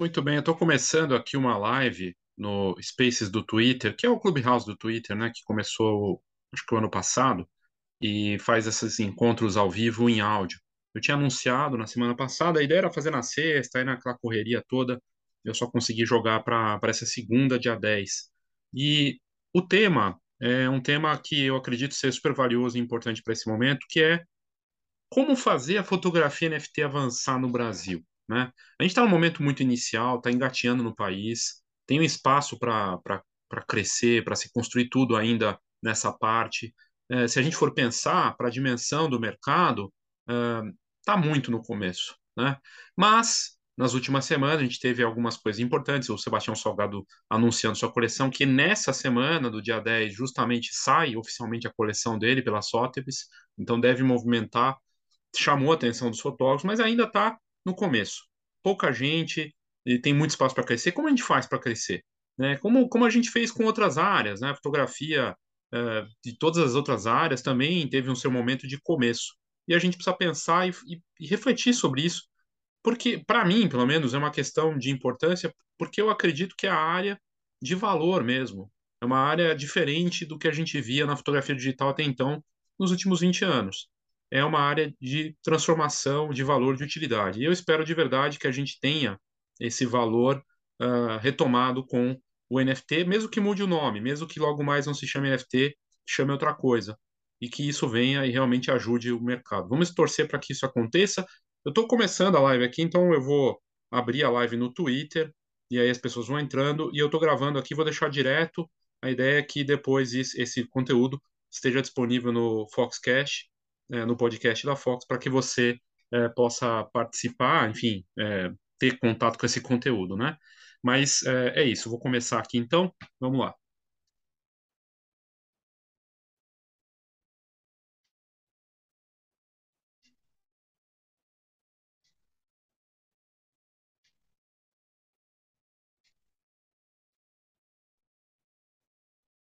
Muito bem, eu estou começando aqui uma live no Spaces do Twitter, que é o Clubhouse do Twitter, né, que começou, acho que o ano passado, e faz esses encontros ao vivo em áudio. Eu tinha anunciado na semana passada, a ideia era fazer na sexta, aí naquela correria toda, eu só consegui jogar para essa segunda, dia 10. E o tema é um tema que eu acredito ser super valioso e importante para esse momento, que é como fazer a fotografia NFT avançar no Brasil. Né? A gente está num momento muito inicial, está engateando no país, tem um espaço para crescer, para se construir tudo ainda nessa parte. É, se a gente for pensar para a dimensão do mercado, está é, muito no começo. Né? Mas, nas últimas semanas, a gente teve algumas coisas importantes. O Sebastião Salgado anunciando sua coleção, que nessa semana, do dia 10, justamente sai oficialmente a coleção dele pela Sotheby's, então deve movimentar, chamou a atenção dos fotógrafos, mas ainda está no começo. Pouca gente, e tem muito espaço para crescer. Como a gente faz para crescer? Né? Como, como a gente fez com outras áreas, né? A fotografia uh, de todas as outras áreas também teve um seu momento de começo. E a gente precisa pensar e, e, e refletir sobre isso, porque, para mim, pelo menos, é uma questão de importância, porque eu acredito que é a área de valor mesmo. É uma área diferente do que a gente via na fotografia digital até então, nos últimos 20 anos é uma área de transformação de valor de utilidade. E eu espero de verdade que a gente tenha esse valor uh, retomado com o NFT, mesmo que mude o nome, mesmo que logo mais não se chame NFT, chame outra coisa. E que isso venha e realmente ajude o mercado. Vamos torcer para que isso aconteça. Eu estou começando a live aqui, então eu vou abrir a live no Twitter, e aí as pessoas vão entrando, e eu estou gravando aqui, vou deixar direto. A ideia é que depois esse conteúdo esteja disponível no Foxcast é, no podcast da Fox para que você é, possa participar, enfim, é, ter contato com esse conteúdo, né? Mas é, é isso, vou começar aqui então, vamos lá.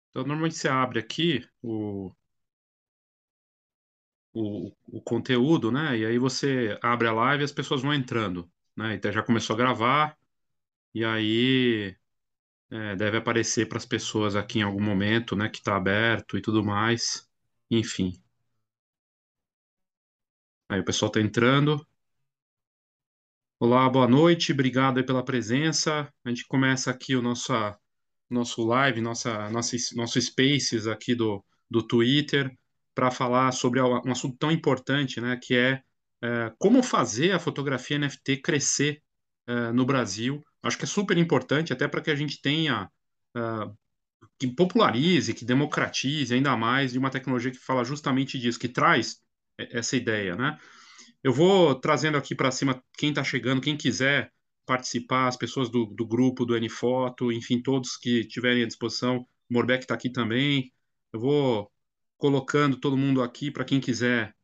Então, normalmente você abre aqui o, o, o conteúdo, né? E aí você abre a live e as pessoas vão entrando, né? Então já começou a gravar, e aí é, deve aparecer para as pessoas aqui em algum momento, né? Que está aberto e tudo mais. Enfim. Aí o pessoal está entrando. Olá, boa noite, obrigado pela presença. A gente começa aqui o nosso, nosso live, nossa, nossa, nosso Spaces aqui do, do Twitter para falar sobre um assunto tão importante, né, que é, é como fazer a fotografia NFT crescer é, no Brasil. Acho que é super importante, até para que a gente tenha, é, que popularize, que democratize ainda mais de uma tecnologia que fala justamente disso, que traz essa ideia, né? Eu vou trazendo aqui para cima quem está chegando, quem quiser participar, as pessoas do, do grupo, do Nfoto, enfim, todos que tiverem à disposição. O Morbeck está aqui também. Eu vou colocando todo mundo aqui para quem quiser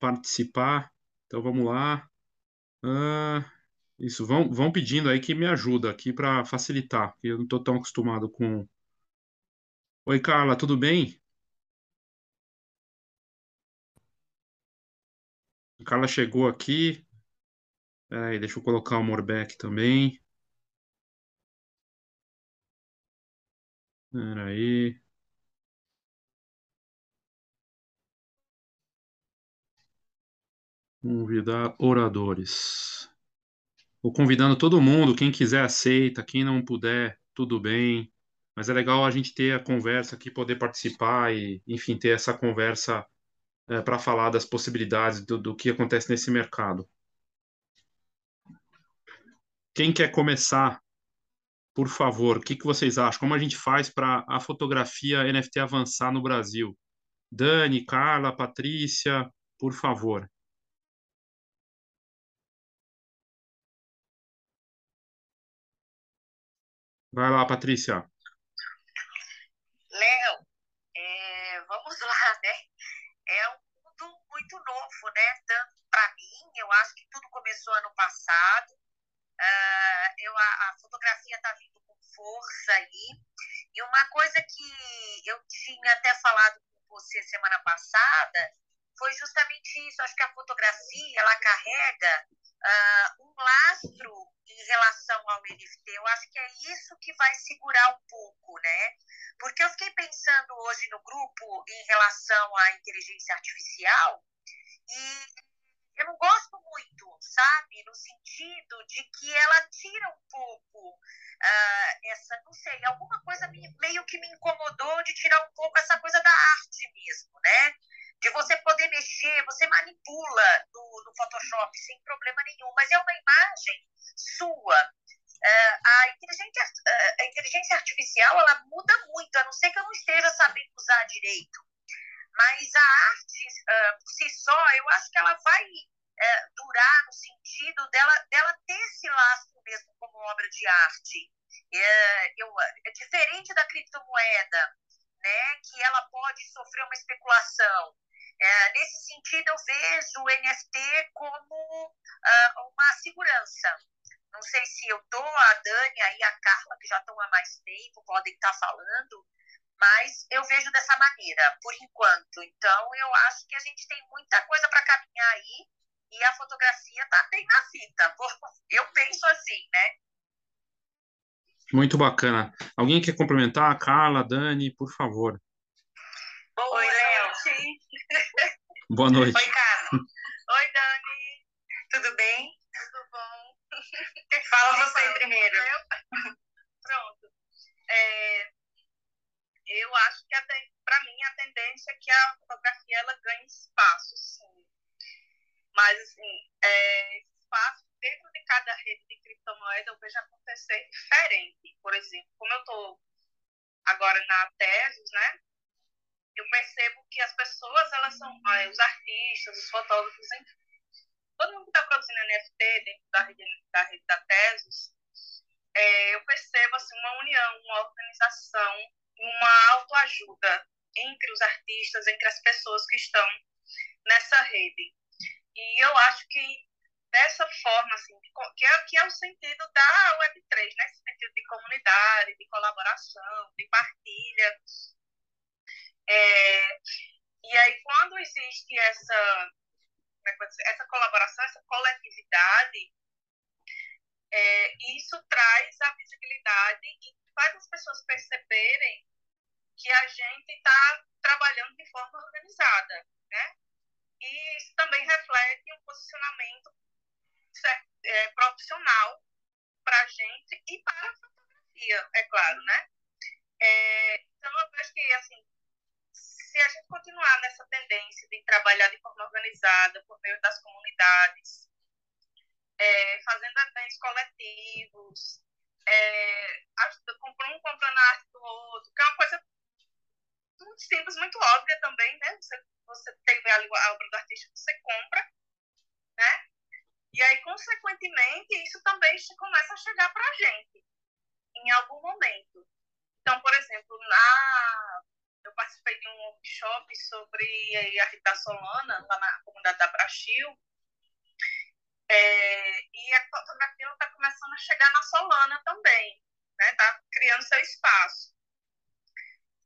participar. Então vamos lá. Ah, isso, vão, vão pedindo aí que me ajuda aqui para facilitar, porque eu não estou tão acostumado com. Oi, Carla, tudo bem? A Carla chegou aqui. Peraí, deixa eu colocar o Morbeck também. Peraí. Convidar oradores. Vou convidando todo mundo, quem quiser aceita, quem não puder, tudo bem. Mas é legal a gente ter a conversa aqui, poder participar e, enfim, ter essa conversa é, para falar das possibilidades do, do que acontece nesse mercado. Quem quer começar, por favor, o que, que vocês acham? Como a gente faz para a fotografia NFT avançar no Brasil? Dani, Carla, Patrícia, por favor. Vai lá, Patrícia. Léo, é, vamos lá, né? É um mundo muito novo, né? Tanto para mim, eu acho que tudo começou ano passado. Uh, eu, a, a fotografia está vindo com força aí. E uma coisa que eu tinha até falado com você semana passada foi justamente isso. Acho que a fotografia ela carrega uh, um lastro em relação ao NFT. Eu acho que é isso que vai segurar um pouco, né? Porque eu fiquei pensando hoje no grupo em relação à inteligência artificial e eu não gosto muito, sabe? No sentido de que ela tira um pouco uh, essa, não sei, alguma coisa meio que me incomodou de tirar um pouco essa coisa da arte mesmo, né? De você poder mexer, você manipula no, no Photoshop sem problema nenhum, mas é uma imagem sua. Uh, a, inteligência, uh, a inteligência artificial ela muda muito, a não ser que eu não esteja sabendo usar direito. Mas a arte, uh, por si só, eu acho que ela vai durar no sentido dela, dela ter esse lastro mesmo como obra de arte. Eu, é diferente da criptomoeda, né, que ela pode sofrer uma especulação. É, nesse sentido, eu vejo o NFT como uh, uma segurança. Não sei se eu estou, a Dani e a Carla, que já estão há mais tempo, podem estar falando, mas eu vejo dessa maneira, por enquanto. Então, eu acho que a gente tem muita coisa para caminhar aí e a fotografia está bem na fita. Eu penso assim, né? Muito bacana. Alguém quer complementar? Carla, Dani, por favor. Oi, Léo. Boa noite. Oi, Carla. Oi, Dani. Tudo bem? Tudo bom. Fala você primeiro. Pronto. É, eu acho que para mim a tendência é que a fotografia ela ganhe espaço, sim. Mas assim, é, espaço dentro de cada rede de criptomoeda eu vejo acontecer diferente. Por exemplo, como eu estou agora na Tesos, né? Eu percebo que as pessoas, elas são ah, os artistas, os fotógrafos, enfim, todo mundo que está produzindo NFT dentro da rede da, rede da Tesos, é, eu percebo assim, uma união, uma organização uma autoajuda entre os artistas, entre as pessoas que estão nessa rede. E eu acho que dessa forma, assim, que é, que é o sentido da Web3, né? Esse sentido de comunidade, de colaboração, de partilha. É, e aí, quando existe essa, é essa colaboração, essa coletividade, é, isso traz a visibilidade e faz as pessoas perceberem que a gente está trabalhando de forma organizada, né? E isso também reflete um posicionamento é, profissional para a gente e para a fotografia, é claro, né? É, então, eu acho que, assim, se a gente continuar nessa tendência de trabalhar de forma organizada por meio das comunidades, é, fazendo eventos coletivos, é, um comprando a arte do outro, que é uma coisa muito simples, muito óbvia também, né? Você, você tem a obra do artista que você compra, né? E aí, consequentemente, isso também começa a chegar para a gente em algum momento. Então, por exemplo, na eu participei de um workshop sobre a Rita Solana, lá na comunidade da Brasil, é, e a fotografia está começando a chegar na Solana também, né? criando seu espaço.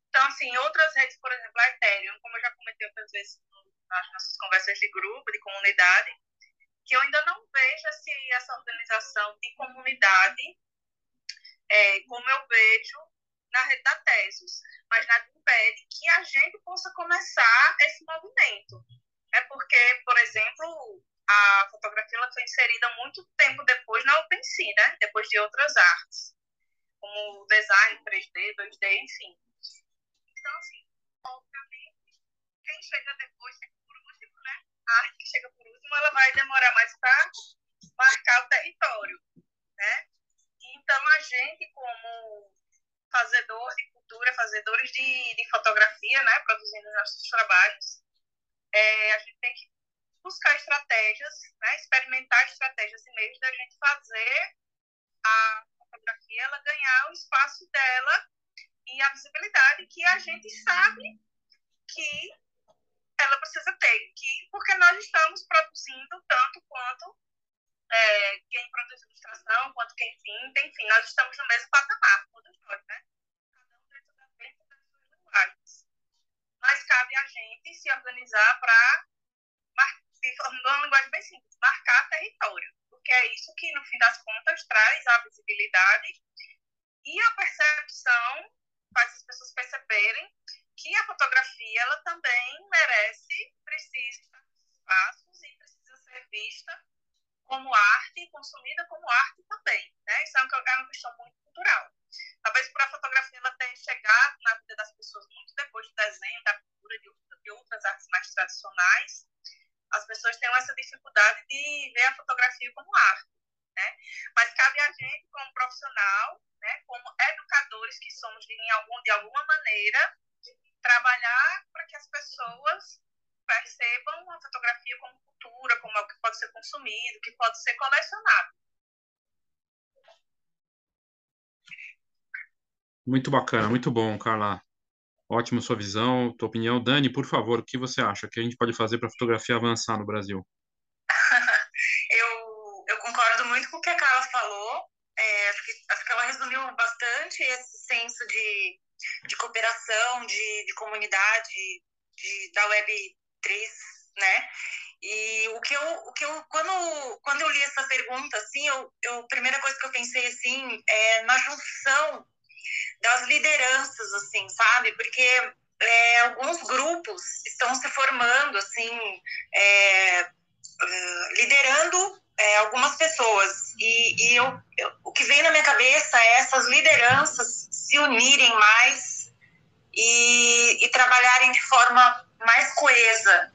Então, assim, outras redes, por exemplo, a Ethereum, como eu já comentei outras vezes nas nossas conversas de grupo, de comunidade, que eu ainda não vejo assim, essa organização de comunidade é, como eu vejo na rede da Tesos, mas nada impede que a gente possa começar esse movimento. É porque, por exemplo, a fotografia ela foi inserida muito tempo depois na OpenSea, né? depois de outras artes, como design 3D, 2D, enfim. Então, assim, obviamente, quem chega depois chega por último, né? A arte que chega por último, ela vai demorar mais para marcar o território, né? Então, a gente, como fazedor de cultura, fazedores de, de fotografia, né? Produzindo nossos trabalhos, é, a gente tem que buscar estratégias, né? Experimentar estratégias e meios da gente fazer a fotografia ela ganhar o espaço dela e a visibilidade que a gente sabe que ela precisa ter, que, porque nós estamos produzindo tanto quanto é, quem produz ilustração, quanto quem pinta, enfim, nós estamos no mesmo patamar, todos nós, né? Cada um dentro, da, dentro das suas linguagens. Mas cabe a gente se organizar para, de uma linguagem bem simples, marcar território. isso que, no fim das contas, traz a visibilidade e a percepção, faz as pessoas perceberem que a fotografia ela também merece, precisa espaços e precisa ser vista como arte e consumida como arte também. Né? Isso é uma, é uma questão muito cultural. Talvez por a fotografia ela tenha chegado na vida das pessoas muito depois do desenho, da pintura, de, de outras artes mais tradicionais, as pessoas têm essa dificuldade de ver a fotografia como arte. Né? Mas cabe a gente, como profissional, né, como educadores que somos de, algum, de alguma maneira, trabalhar para que as pessoas percebam a fotografia como cultura, como algo que pode ser consumido, que pode ser colecionado. Muito bacana, muito bom, Carla. Ótimo sua visão, tua opinião. Dani, por favor, o que você acha que a gente pode fazer para a fotografia avançar no Brasil? eu, eu concordo muito com o que a Carla falou. É, acho, que, acho que ela resumiu bastante esse senso de, de cooperação, de, de comunidade, de, da Web 3, né? E o que eu, o que eu quando, quando eu li essa pergunta, assim, eu, eu, a primeira coisa que eu pensei, assim, é na junção das lideranças, assim, sabe? Porque é, alguns grupos estão se formando, assim, é, liderando é, algumas pessoas. E, e eu, eu, o que vem na minha cabeça é essas lideranças se unirem mais e, e trabalharem de forma mais coesa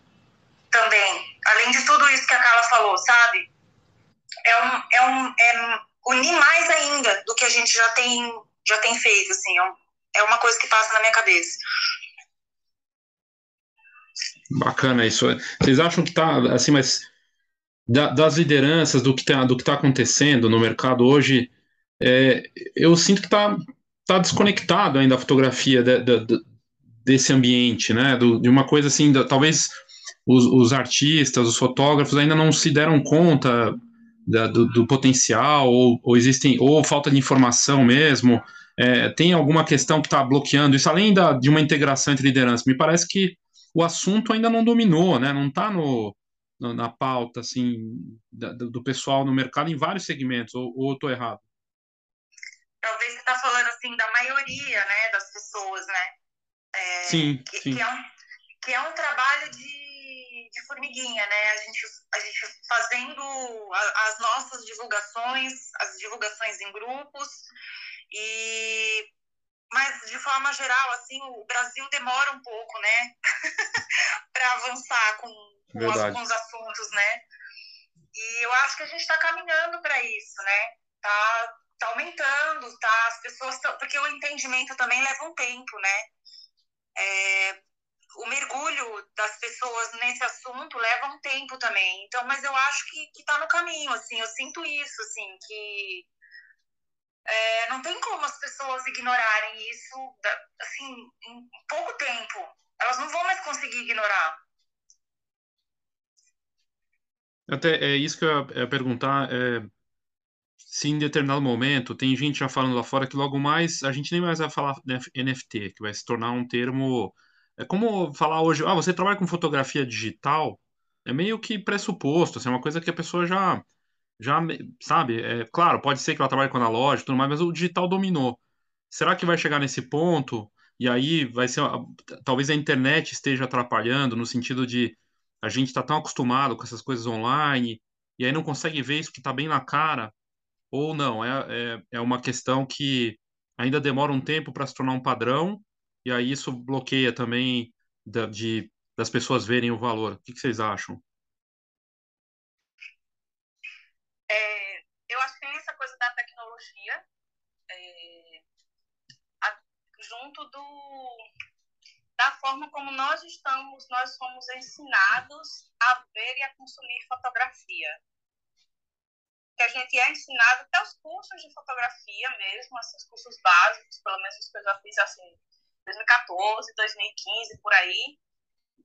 também. Além de tudo isso que a Carla falou, sabe? É, um, é, um, é unir mais ainda do que a gente já tem já tem feito, assim, é, é uma coisa que passa na minha cabeça. Bacana isso. Vocês acham que tá assim, mas das lideranças do que está do que tá acontecendo no mercado hoje, é, eu sinto que está tá desconectado ainda a fotografia de, de, de, desse ambiente, né? Do, de uma coisa assim, talvez os, os, artistas, os fotógrafos ainda não se deram conta da, do, do, potencial, ou, ou, existem, ou falta de informação mesmo. É, tem alguma questão que está bloqueando isso, além da, de uma integração entre lideranças? Me parece que o assunto ainda não dominou, né? não está no, no, na pauta assim, da, do pessoal no mercado em vários segmentos, ou, ou estou errado? Talvez você está falando assim da maioria né, das pessoas, né? É, sim, que, sim. Que, é um, que é um trabalho de de formiguinha, né? A gente, a gente fazendo as nossas divulgações, as divulgações em grupos, e mas de forma geral, assim, o Brasil demora um pouco, né, para avançar com, os assuntos, né? E eu acho que a gente está caminhando para isso, né? Tá, tá aumentando, tá? As pessoas estão. Porque o entendimento também leva um tempo, né? É, o mergulho das pessoas nesse assunto leva um tempo também. Então, mas eu acho que, que tá no caminho, assim, eu sinto isso, assim, que é, não tem como as pessoas ignorarem isso, assim, em pouco tempo. Elas não vão mais conseguir ignorar. Até é isso que eu ia perguntar. É, se em determinado momento tem gente já falando lá fora que logo mais a gente nem mais vai falar NFT, que vai se tornar um termo é como falar hoje, ah, você trabalha com fotografia digital, é meio que pressuposto, assim, é uma coisa que a pessoa já, já sabe, é claro, pode ser que ela trabalhe com analógico, tudo mais, mas o digital dominou. Será que vai chegar nesse ponto? E aí vai ser, talvez a internet esteja atrapalhando no sentido de a gente está tão acostumado com essas coisas online e aí não consegue ver isso que está bem na cara, ou não, é, é, é uma questão que ainda demora um tempo para se tornar um padrão e aí isso bloqueia também da, de, das pessoas verem o valor. O que, que vocês acham? É, eu acho que tem essa coisa da tecnologia é, a, junto do da forma como nós estamos, nós fomos ensinados a ver e a consumir fotografia. Que a gente é ensinado até os cursos de fotografia mesmo, os cursos básicos, pelo menos os que eu já fiz assim, 2014, 2015, por aí.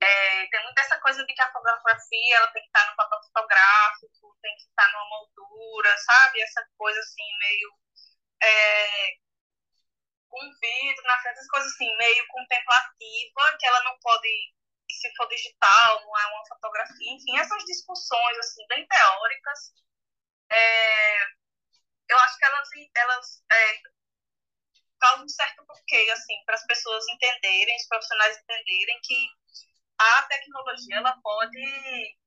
É, tem muita essa coisa de que a fotografia ela tem que estar no papel fotográfico, tem que estar numa moldura, sabe? Essa coisa assim, meio. É, com vidro na frente, essas coisas assim, meio contemplativa, que ela não pode, se for digital, não é uma fotografia, enfim, essas discussões assim, bem teóricas é, eu acho que elas, elas é, causam um certo bloqueio, assim, para as pessoas entenderem, os profissionais entenderem que a tecnologia ela pode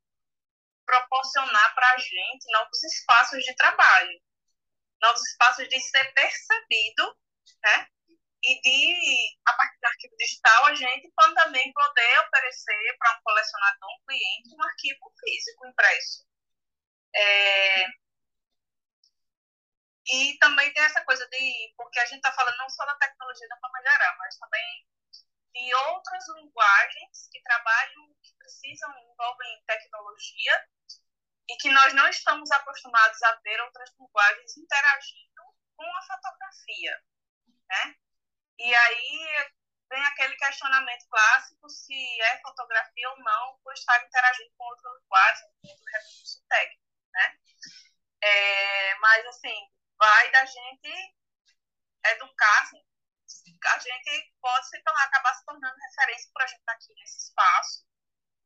proporcionar para a gente novos espaços de trabalho, novos espaços de ser percebido, né? E de, a partir do arquivo digital, a gente pode também poder oferecer para um colecionador, um cliente, um arquivo físico impresso. É, e também tem essa coisa de, porque a gente está falando não só da tecnologia da forma geral, mas também de outras linguagens que trabalham, que precisam, envolvem tecnologia, e que nós não estamos acostumados a ver outras linguagens interagindo com a fotografia, né? E aí vem aquele questionamento clássico se é fotografia ou não por estar interagindo com outra linguagem, com outro recurso técnico, né? É, mas, assim, vai da gente educar, assim, a gente pode se tornar, acabar se tornando referência para a gente estar aqui nesse espaço,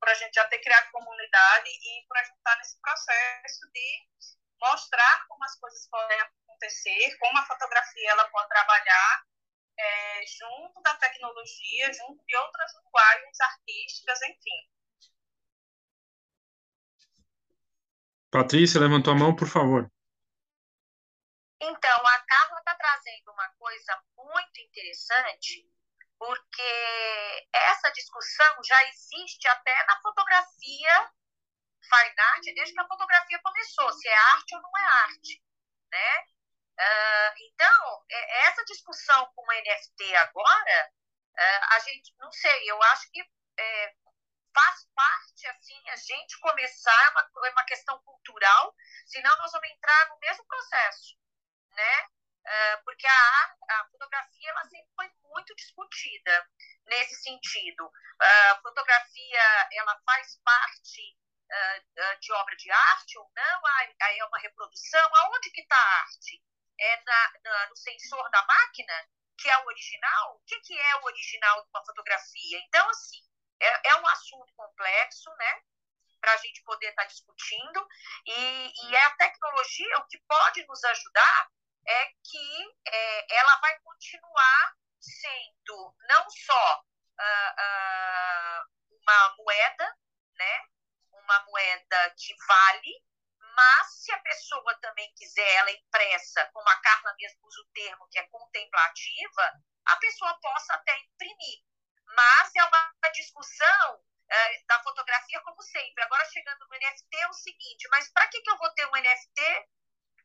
para a gente já ter criado comunidade e para a gente estar nesse processo de mostrar como as coisas podem acontecer, como a fotografia ela pode trabalhar é, junto da tecnologia, junto de outras linguagens artísticas, enfim. Patrícia, levantou a mão, por favor. Então, a Carla está trazendo uma coisa muito interessante, porque essa discussão já existe até na fotografia fine art, desde que a fotografia começou, se é arte ou não é arte, né? Uh, então, é, essa discussão com o NFT agora, uh, a gente, não sei, eu acho que é, faz parte, assim, a gente começar, é uma, é uma questão cultural, senão nós vamos entrar no mesmo processo né? Uh, porque a, a fotografia ela sempre foi muito discutida nesse sentido. Uh, a fotografia ela faz parte uh, de obra de arte ou não? Aí é uma reprodução? Aonde que está a arte? É na, na, no sensor da máquina, que é o original? O que, que é o original de uma fotografia? Então, assim, é, é um assunto complexo, né? para a gente poder estar tá discutindo, e, e é a tecnologia o que pode nos ajudar é que é, ela vai continuar sendo não só uh, uh, uma moeda, né? uma moeda que vale, mas se a pessoa também quiser ela impressa, como a Carla mesmo usa o termo, que é contemplativa, a pessoa possa até imprimir. Mas é uma discussão uh, da fotografia, como sempre. Agora, chegando no NFT, é o seguinte: mas para que, que eu vou ter um NFT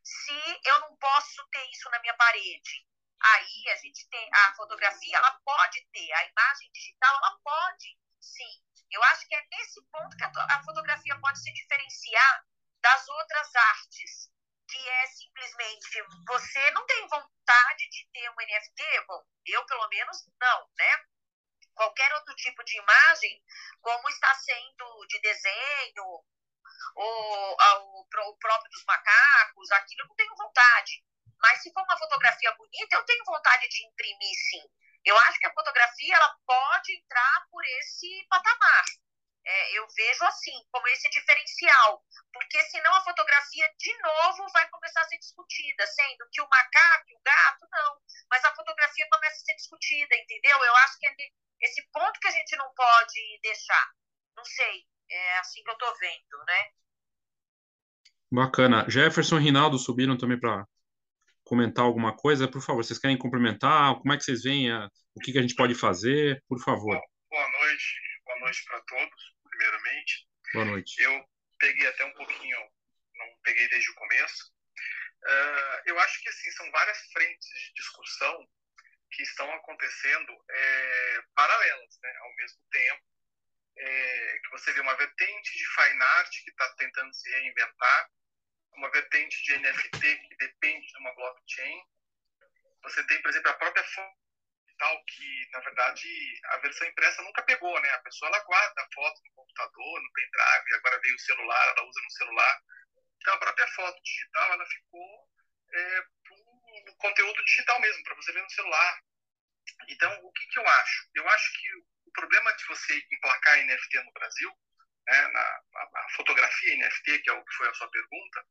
se eu não posso ter isso na minha parede? Aí a gente tem a fotografia, ela pode ter, a imagem digital, ela pode, sim. Eu acho que é nesse ponto que a, fotografia pode se diferenciar das outras artes, que é simplesmente você não tem vontade de ter um NFT, bom, eu pelo menos não, né? Qualquer outro tipo de imagem, como está sendo de desenho, o, o, o próprio dos macacos, aquilo eu não tenho vontade. Mas se for uma fotografia bonita, eu tenho vontade de imprimir sim. Eu acho que a fotografia ela pode entrar por esse patamar. É, eu vejo assim, como esse diferencial, porque senão a fotografia de novo vai começar a ser discutida, sendo que o macaco e o gato não, mas a fotografia começa a ser discutida, entendeu? Eu acho que é esse ponto que a gente não pode deixar. Não sei, é assim que eu estou vendo, né? Bacana. Jefferson e Rinaldo subiram também para comentar alguma coisa. Por favor, vocês querem complementar? Como é que vocês veem? A, o que, que a gente pode fazer? Por favor. Boa noite. Boa noite para todos, primeiramente. Boa noite. Eu peguei até um pouquinho, não peguei desde o começo. Uh, eu acho que assim são várias frentes de discussão que estão acontecendo é, paralelas, né, ao mesmo tempo é, que você vê uma vertente de fine art que está tentando se reinventar, uma vertente de NFT que depende de uma blockchain. Você tem, por exemplo, a própria foto tal que, na verdade, a versão impressa nunca pegou, né? A pessoa ela guarda a foto no computador, no pendrive, agora veio o celular, ela usa no celular. Então, a própria foto digital, ela ficou é, conteúdo digital mesmo, para você ver no celular. Então, o que, que eu acho? Eu acho que o problema de você emplacar NFT no Brasil, né, na, na, fotografia NFT, que é o que foi a sua pergunta,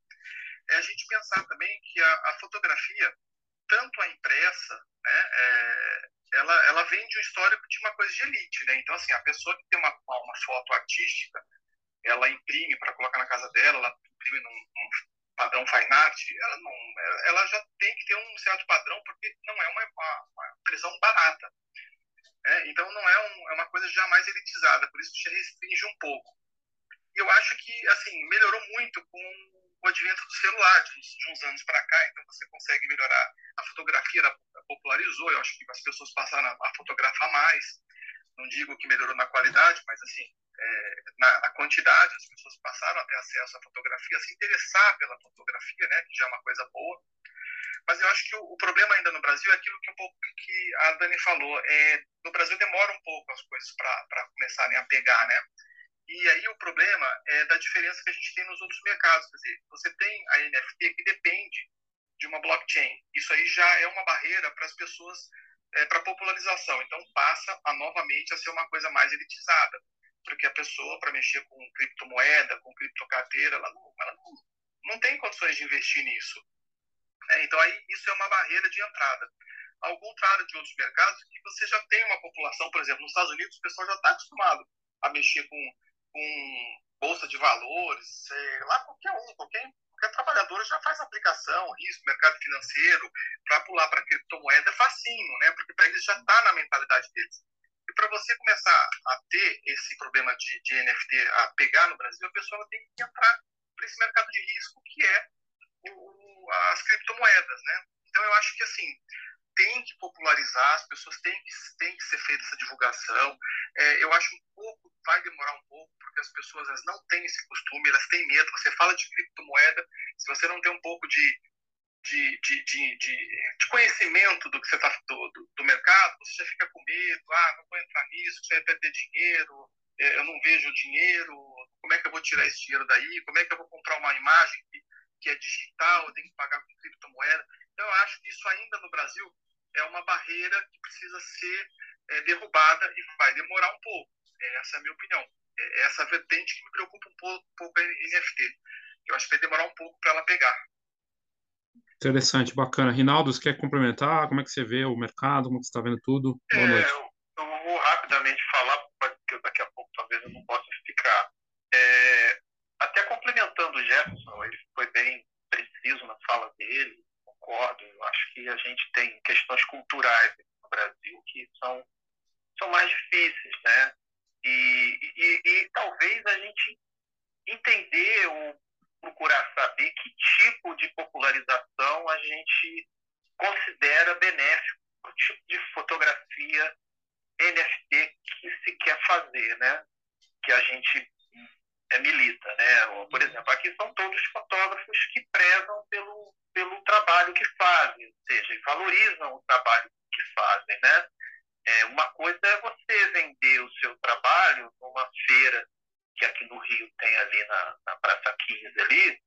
é a gente pensar também que a, a fotografia, tanto a impressa, né, é, ela, ela vem de um histórico de uma coisa de elite, né? Então, assim, a pessoa que tem uma, uma foto artística, ela imprime para colocar na casa dela, ela imprime num, num padrão fine art, ela, não, ela já tem que ter um certo padrão, porque não é uma, uma, uma impressão barata. Né? Então, não é, um, é uma coisa jamais elitizada, por isso te restringe um pouco. E eu acho que, assim, melhorou muito com o advento do celular, de uns, de uns anos para cá, então você consegue melhorar. A fotografia popularizou, eu acho que as pessoas passaram a, a fotografar mais. Não digo que melhorou na qualidade, mas assim, é, na, na, quantidade, as pessoas passaram a ter acesso à fotografia, a se interessar pela fotografia, né, que já é uma coisa boa. Mas eu acho que o, o problema ainda no Brasil é aquilo que um pouco que a Dani falou. É, no Brasil demora um pouco as coisas para começarem a pegar, né? E aí o problema é da diferença que a gente tem nos outros mercados. Quer dizer, você tem a NFT que depende de uma blockchain. Isso aí já é uma barreira para as pessoas, é, para a popularização. Então passa a novamente a ser uma coisa mais elitizada. Porque a pessoa, para mexer com criptomoeda, com criptocarteira, ela, não, ela não, não tem condições de investir nisso. É, então aí isso é uma barreira de entrada. Ao contrário de outros mercados, que você já tem uma população, por exemplo, nos Estados Unidos, o pessoal já está acostumado a mexer com com bolsa de valores, sei lá, qualquer um, qualquer, qualquer trabalhador já faz aplicação, risco, mercado financeiro, para pular para criptomoeda é facinho, né? Porque para eles já está na mentalidade deles. E para você começar a ter esse problema de, de NFT, a pegar no Brasil, a pessoa tem que entrar para esse mercado de risco que é as criptomoedas, né? Então eu acho que assim tem que popularizar, as pessoas têm que, têm que ser feita essa divulgação. É, eu acho um pouco, vai demorar um pouco, porque as pessoas elas não têm esse costume, elas têm medo. Você fala de criptomoeda, se você não tem um pouco de, de, de, de, de conhecimento do que você está do, do, do, mercado, você já fica com medo, ah, não vou entrar nisso, você vai perder dinheiro, é, eu não vejo dinheiro, como é que eu vou tirar esse dinheiro daí, como é que eu vou comprar uma imagem que, que é digital, tenho que pagar com criptomoeda. Então, eu acho que isso ainda no Brasil é uma barreira que precisa ser é, derrubada e vai demorar um pouco. Essa é a minha opinião. É essa vertente que me preocupa um pouco, um pouco a NFT. Eu acho que vai demorar um pouco para ela pegar. Interessante, bacana. Rinaldo, você quer complementar? Como é que você vê o mercado? Como você está vendo tudo? Boa é, noite. Eu, eu, vou rapidamente falar, porque daqui a pouco talvez eu não possa explicar. É, complementando o Jefferson, ele foi bem preciso na fala dele, concordo. Eu acho que a gente tem questões culturais no Brasil que são, são mais difíceis, né? E, e, e talvez a gente entender ou procurar saber que tipo de popularização a gente considera benéfico o tipo de fotografia NFT que se quer fazer, né? Que a gente é, milita, né? Por exemplo, aqui são todos fotógrafos que prezam pelo pelo trabalho que fazem, ou seja, valorizam o trabalho que fazem, né? É, uma coisa é você vender o seu trabalho numa feira que aqui no Rio tem ali na, na Praça 15 ali,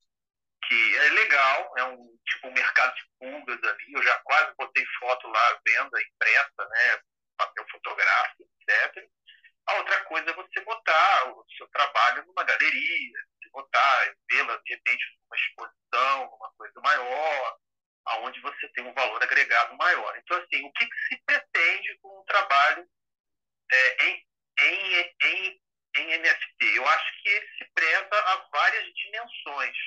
que é legal, é um tipo um mercado de pulgas ali, eu já quase botei foto lá, venda impressa, né, papel fotográfico, etc. A outra coisa é você botar o seu trabalho numa galeria, você botar, vê-la de repente numa exposição, numa coisa maior, aonde você tem um valor agregado maior. Então, assim, o que, que se pretende com o trabalho é, em, em, em, em NFT? Eu acho que ele se preza a várias dimensões.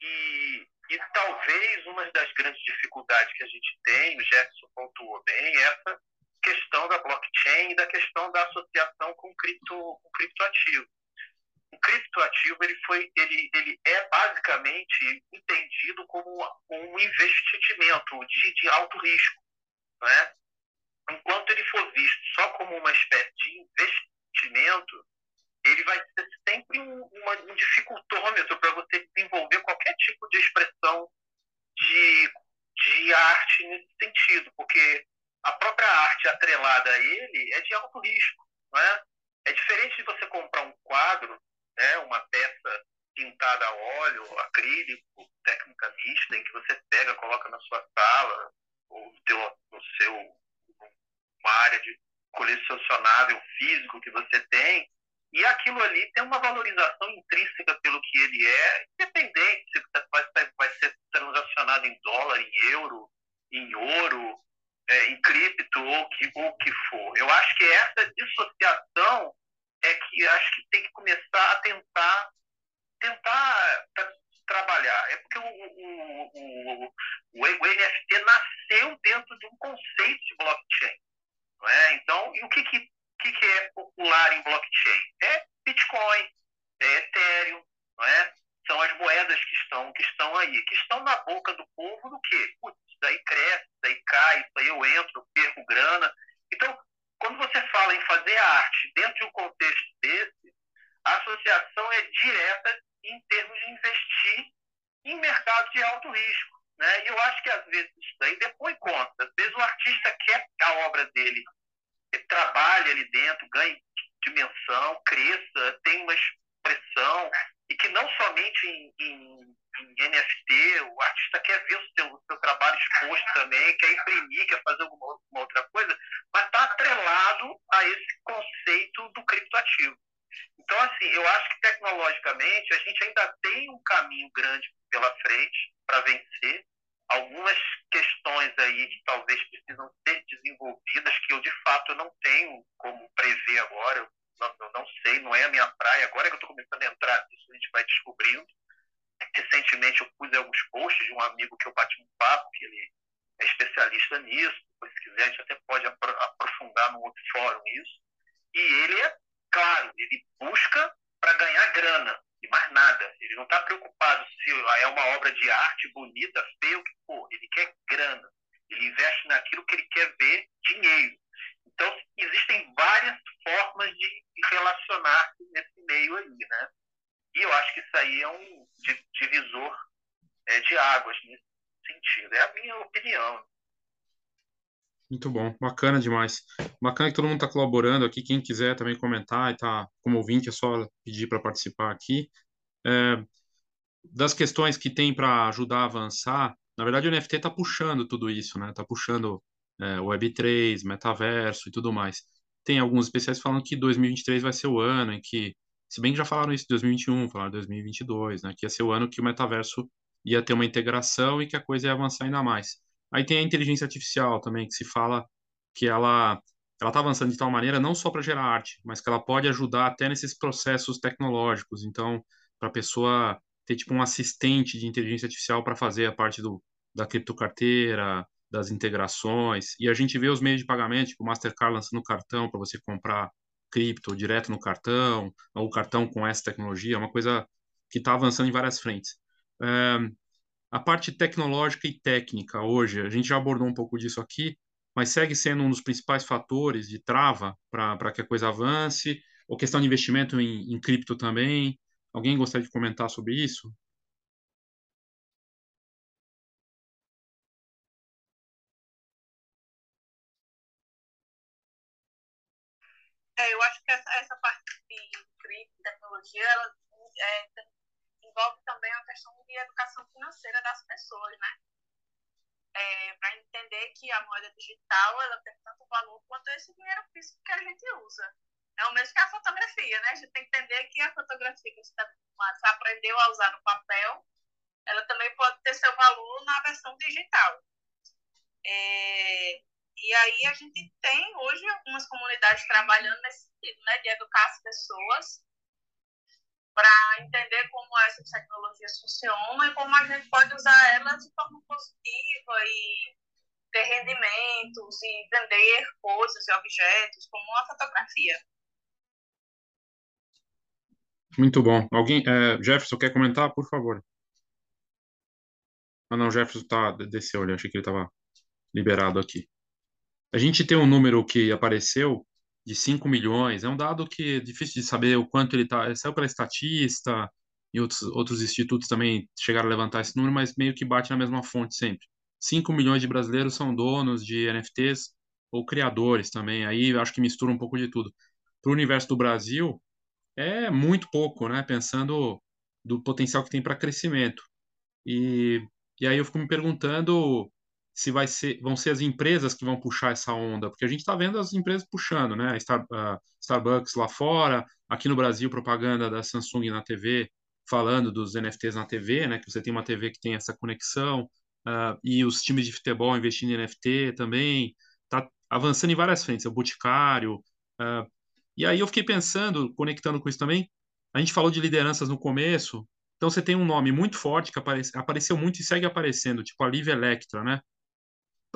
E, e talvez uma das grandes dificuldades que a gente tem, o Jefferson pontuou bem, é essa questão da blockchain e da questão da associação com, cripto, com criptoativo. O criptoativo ele foi, ele, ele é basicamente entendido como um investimento de, de alto risco, né? Enquanto ele for visto só como uma espécie de investimento, ele vai ser sempre um, uma, um dificultômetro para você desenvolver qualquer tipo de expressão de, de arte nesse sentido, porque a própria arte atrelada a ele é de alto risco. Não é? é diferente de você comprar um quadro, né, uma peça pintada a óleo, acrílico, técnica mista, em que você pega, coloca na sua sala, ou no, no seu uma área de colecionável físico que você tem, E aquilo ali tem uma valorização intrínseca pelo que ele é, independente se vai ser transacionado em dólar, em euro, em ouro, é, em cripto ou que, o que for. Eu acho que essa dissociação é que acho que tem que começar a tentar tentar trabalhar. É porque o, o, o, o, NFT nasceu dentro de um conceito de blockchain. Não é? Então, e o que, que, que é popular em blockchain? É Bitcoin, é Ethereum, não é? São as moedas que estão, que estão aí, que estão na boca do povo do quê? Putz, daí cresce, daí cai, isso aí eu entro, perco grana. Então, quando você fala em fazer arte dentro de um contexto desse, a associação é direta em termos de investir em mercado de alto risco. Né? E eu acho que às vezes isso daí depois conta. Às vezes o artista quer que a obra dele trabalhe ali dentro, ganhe dimensão, cresça, tenha uma expressão, e que não somente em, em, em NFT, o artista quer ver o seu, seu trabalho exposto também, quer imprimir, quer fazer alguma, outra coisa, mas está atrelado a esse conceito do criptoativo. Então, assim, eu acho que tecnologicamente a gente ainda tem um caminho grande pela frente para vencer. Algumas questões aí que talvez precisam ser desenvolvidas, que eu de fato não tenho como prever agora, não, não sei, não é a minha praia. Agora que eu estou começando a entrar nisso, a gente vai descobrindo. Recentemente eu pus alguns posts de um amigo que eu bati um papo, que ele é especialista nisso, se quiser a gente até pode aprofundar no outro fórum isso. E ele é claro, ele busca para ganhar grana e mais nada. Ele não está preocupado se é uma obra de arte bonita, feia, o que for. Ele quer grana. Ele investe naquilo que ele quer ver dinheiro. Então, existem várias formas de relacionar-se nesse meio aí, né? E eu acho que isso aí é um divisor é, de águas nesse sentido. É a minha opinião. Muito bom, bacana demais. Bacana que todo mundo está colaborando aqui. Quem quiser também comentar e tá como ouvinte, é só pedir para participar aqui. É, das questões que tem para ajudar a avançar, na verdade o NFT está puxando tudo isso, né? Está puxando é, Web3, metaverso e tudo mais. Tem alguns especiais falando que 2023 vai ser o ano em que, se bem que já falaram isso em 2021, falaram 2022, né? Que ia ser o ano que o metaverso ia ter uma integração e que a coisa ia avançar ainda mais. Aí tem a inteligência artificial também, que se fala que ela ela está avançando de tal maneira não só para gerar arte, mas que ela pode ajudar até nesses processos tecnológicos. Então, para a pessoa ter tipo um assistente de inteligência artificial para fazer a parte do, da criptocarteira, das integrações. E a gente vê os meios de pagamento, tipo o Mastercard lançando cartão para você comprar cripto direto no cartão, ou cartão com essa tecnologia, é uma coisa que está avançando em várias frentes. É, a parte tecnológica e técnica hoje, a gente já abordou um pouco disso aqui, mas segue sendo um dos principais fatores de trava para que a coisa avance, ou questão de investimento em, em cripto também. Alguém gostaria de comentar sobre isso? É, eu acho que essa, essa parte de cripto, tecnologia, ela é, envolve também a questão de educação financeira das pessoas, né? É, para entender que a moeda digital ela tem tanto valor quanto esse dinheiro físico que a gente usa. É o mesmo que a fotografia, né? A gente tem que entender que a fotografia que você, tá, você aprendeu a usar no papel, ela também pode ter seu valor na versão digital. É, e aí a gente tem hoje algumas comunidades trabalhando nesse sentido, né? De educar as pessoas para entender como essas tecnologias funcionam e como a gente pode usar elas de forma positiva e ter rendimentos e vender coisas e objetos, como a fotografia. Muito bom. Alguém, é, Jefferson, quer comentar, por favor? Ah, não, Jefferson tá, desceu ali, achei que ele estava liberado aqui. A gente tem um número que apareceu de 5 milhões. É um dado que é difícil de saber o quanto ele está. Saiu pela Estatista e outros, outros institutos também chegaram a levantar esse número, mas meio que bate na mesma fonte sempre. 5 milhões de brasileiros são donos de NFTs ou criadores também. Aí acho que mistura um pouco de tudo. Para o universo do Brasil, é muito pouco, né? Pensando do potencial que tem para crescimento. E, e aí eu fico me perguntando se vai ser, vão ser as empresas que vão puxar essa onda, porque a gente está vendo as empresas puxando, né? A Starbucks lá fora, aqui no Brasil, propaganda da Samsung na TV, falando dos NFTs na TV, né, que você tem uma TV que tem essa conexão, uh, e os times de futebol investindo em NFT também, tá avançando em várias frentes, é o Boticário, uh, e aí eu fiquei pensando, conectando com isso também, a gente falou de lideranças no começo, então você tem um nome muito forte que aparece, apareceu muito e segue aparecendo, tipo a Lívia Electra, né?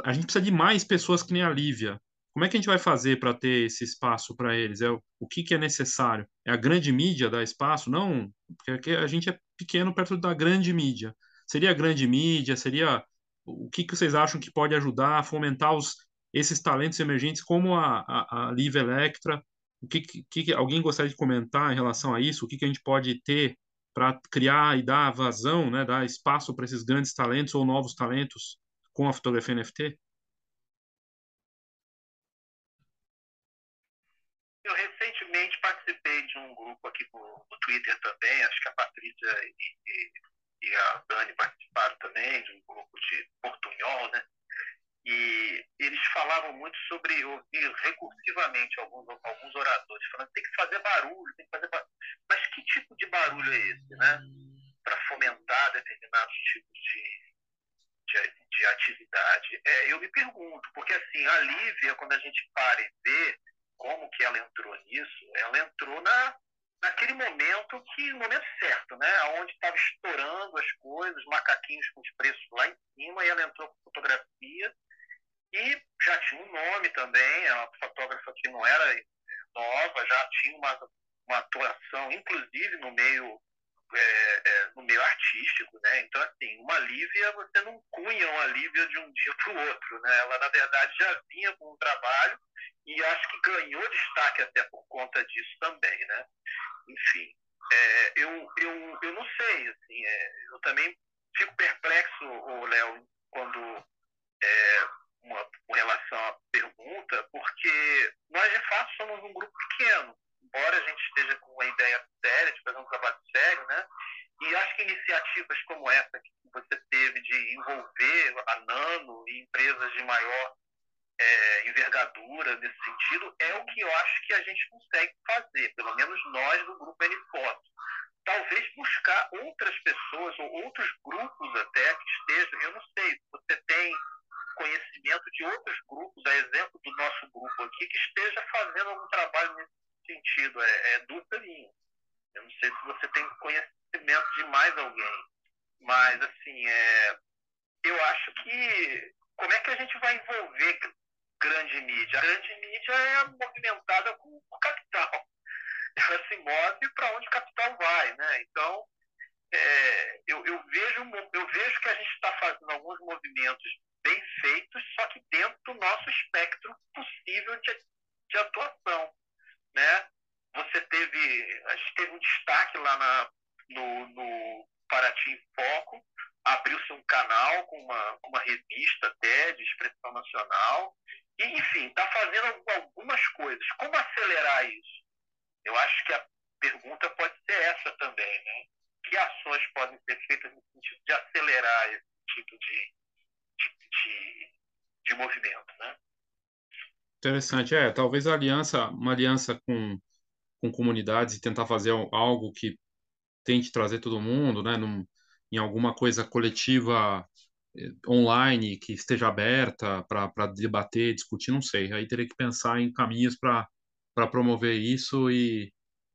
A gente precisa de mais pessoas que nem a Lívia. Como é que a gente vai fazer para ter esse espaço para eles? É o, que, que é necessário? É a grande mídia dar espaço? Não, porque a gente é pequeno perto da grande mídia. Seria a grande mídia? Seria o que, que vocês acham que pode ajudar a fomentar os, esses talentos emergentes como a, a, a Liv Electra? O que, que, alguém gostaria de comentar em relação a isso? O que, que a gente pode ter para criar e dar vazão, né, dar espaço para esses grandes talentos ou novos talentos com a fotografia NFT? Eu recentemente participei de um grupo aqui no, no Twitter também, acho que a Patrícia e, e, e, a Dani participaram também de um grupo de portunhol, né? E eles falavam muito sobre ouvir recursivamente alguns, alguns oradores, falando tem que fazer barulho, tem que fazer barulho. Mas que tipo de barulho é esse, né? Para fomentar determinados tipos de, de, de atividade. É, eu me pergunto, porque assim, a Lívia, quando a gente para e vê como que ela entrou nisso, ela entrou na, naquele momento que, momento certo, né? Onde estava estourando as coisas, macaquinhos com os preços lá em cima, e ela entrou com fotografia e já tinha um nome também, é uma fotógrafa que não era nova, já tinha uma, uma atuação, inclusive no meio é, é, no meio artístico, né? Então, assim, uma Lívia, você não cunha uma Lívia de um dia para o outro, né? Ela, na verdade, já vinha com um trabalho e acho que ganhou destaque até por conta disso também, né? Enfim, é, eu, eu, eu não sei, assim, é, eu também fico perplexo, Léo, quando é, uma, com relação à pergunta, porque nós de fato somos um grupo pequeno, embora a gente esteja com uma ideia séria de fazer um trabalho sério, né? E acho que iniciativas como essa que você teve de envolver a Nano e empresas de maior é, envergadura nesse sentido é o que eu acho que a gente consegue fazer, pelo menos nós do grupo N-Foto. Talvez buscar outras pessoas ou outros grupos até que estejam, eu não sei, você tem conhecimento de outros grupos, a exemplo do nosso grupo aqui, que esteja fazendo algum trabalho nesse sentido. É, é dúvida minha. Eu não sei se você tem conhecimento de mais alguém, mas assim, é, eu acho que como é que a gente vai envolver grande mídia? A grande mídia é movimentada com o capital. Ela se move para onde o capital vai, né? Então, é, eu, eu, vejo, eu vejo que a gente está fazendo alguns movimentos bem feitos, só que dentro do nosso espectro possível de, de atuação. Né? Você teve, a gente teve um destaque lá na, no, no Paraty em Foco, abriu-se um canal com uma, com uma revista até de expressão nacional, e, enfim, está fazendo algumas coisas. Como acelerar isso? Eu acho que a pergunta pode ser essa também, né? Que ações podem ser feitas no sentido de acelerar esse tipo de, de, de movimento, né? Interessante, é, talvez a aliança, uma aliança com, com comunidades e tentar fazer algo que tente trazer todo mundo, né, num, em alguma coisa coletiva eh, online que esteja aberta para debater, discutir, não sei. Aí teria que pensar em caminhos para promover isso e,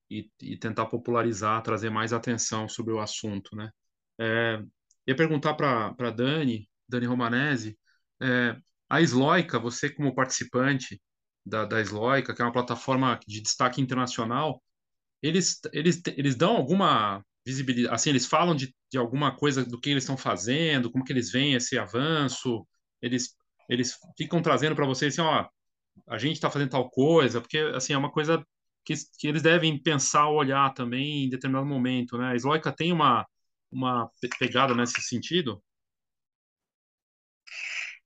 e, e, tentar popularizar, trazer mais atenção sobre o assunto, né? É, ia perguntar para Dani, Dani Romanese, é, a Sloica, você como participante da, da Sloica, que é uma plataforma de destaque internacional, eles, eles, eles dão alguma visibilidade, assim, eles falam de, de alguma coisa do que eles estão fazendo, como que eles veem esse avanço, eles, eles ficam trazendo para vocês assim, ó, a gente está fazendo tal coisa, porque, assim, é uma coisa que, que eles devem pensar, olhar também em determinado momento, né? A Sloica tem uma, uma pegada nesse sentido?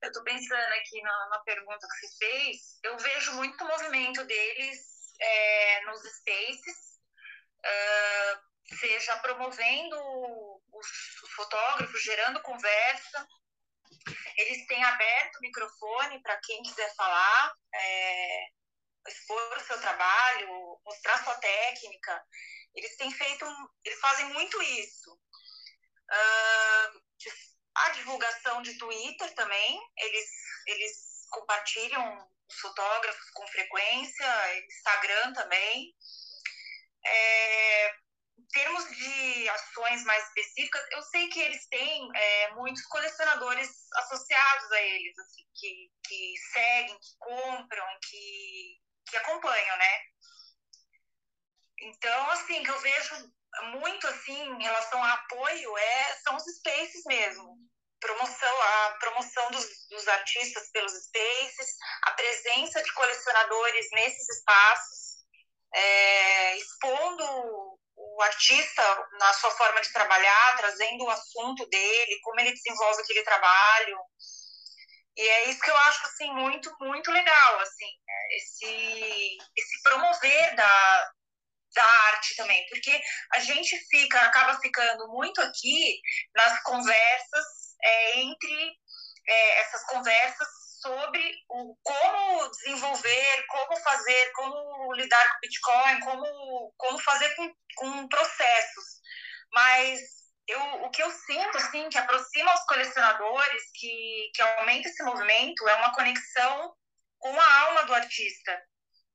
Eu estou pensando aqui na, na, pergunta que você fez, eu vejo muito movimento deles é, nos spaces, uh, seja promovendo os fotógrafos, gerando conversa. Eles têm aberto o microfone para quem quiser falar. É, expor o seu trabalho, mostrar sua técnica. Eles têm feito, eles fazem muito isso. Uh, a divulgação de Twitter também, eles, eles compartilham os fotógrafos com frequência, Instagram também. É, em termos de ações mais específicas, eu sei que eles têm é, muitos colecionadores associados a eles, assim, que, que seguem, que compram, que, que acompanham, né? Então, assim, que eu vejo muito, assim, em relação a apoio, é, são os spaces mesmo. Promoção, a promoção dos, dos artistas pelos spaces, a presença de colecionadores nesses espaços, é, expondo o artista na sua forma de trabalhar, trazendo o assunto dele, como ele desenvolve aquele trabalho. E é isso que eu acho assim muito muito legal, assim, né? esse esse promover da da arte também, porque a gente fica acaba ficando muito aqui nas conversas é, entre é, essas conversas sobre o, como desenvolver, como fazer, como lidar com Bitcoin, como, como fazer com, com processos. Mas eu, o que eu sinto, assim, que aproxima os colecionadores, que, que aumenta esse movimento, é uma conexão com a alma do artista,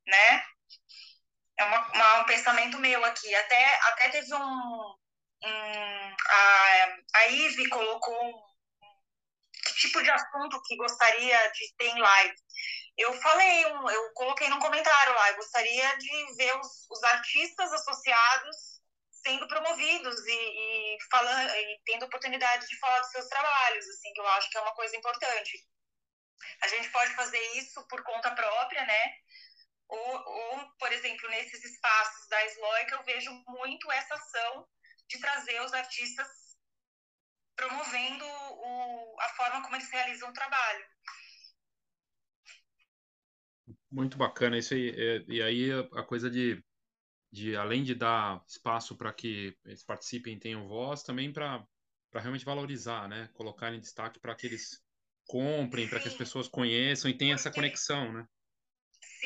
né? É uma, uma, um pensamento meu aqui. Até, até teve um... um a, a Ive colocou um que tipo de assunto que gostaria de ter em live. Eu falei, eu coloquei num comentário lá, eu gostaria de ver os, os artistas associados sendo promovidos e, e, falando, e tendo oportunidade de falar dos seus trabalhos, assim, que eu acho que é uma coisa importante. A gente pode fazer isso por conta própria, né? Ou, ou por exemplo, nesses espaços da Sloica, eu vejo muito essa ação de trazer os artistas promovendo o, a forma como eles realizam o trabalho. Muito bacana isso aí. É, e aí a coisa de, de além de dar espaço para que eles participem e tenham voz, também para realmente valorizar, né? Colocar em destaque para que eles comprem, para que as pessoas conheçam e tenham essa conexão, né?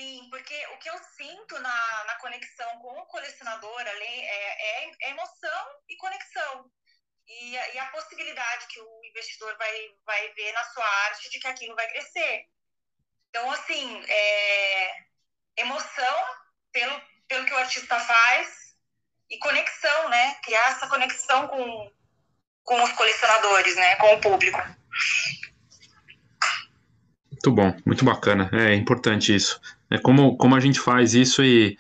Sim, porque o que eu sinto na, na conexão com o colecionador ali é, é, é emoção e conexão e a, e a possibilidade que o investidor vai, vai ver na sua arte de que aquilo vai crescer. Então, assim, é, emoção pelo, pelo que o artista faz e conexão, né? Criar essa conexão com, com os colecionadores, né? Com o público. Muito bom, muito bacana. É importante isso. É como, como a gente faz isso e,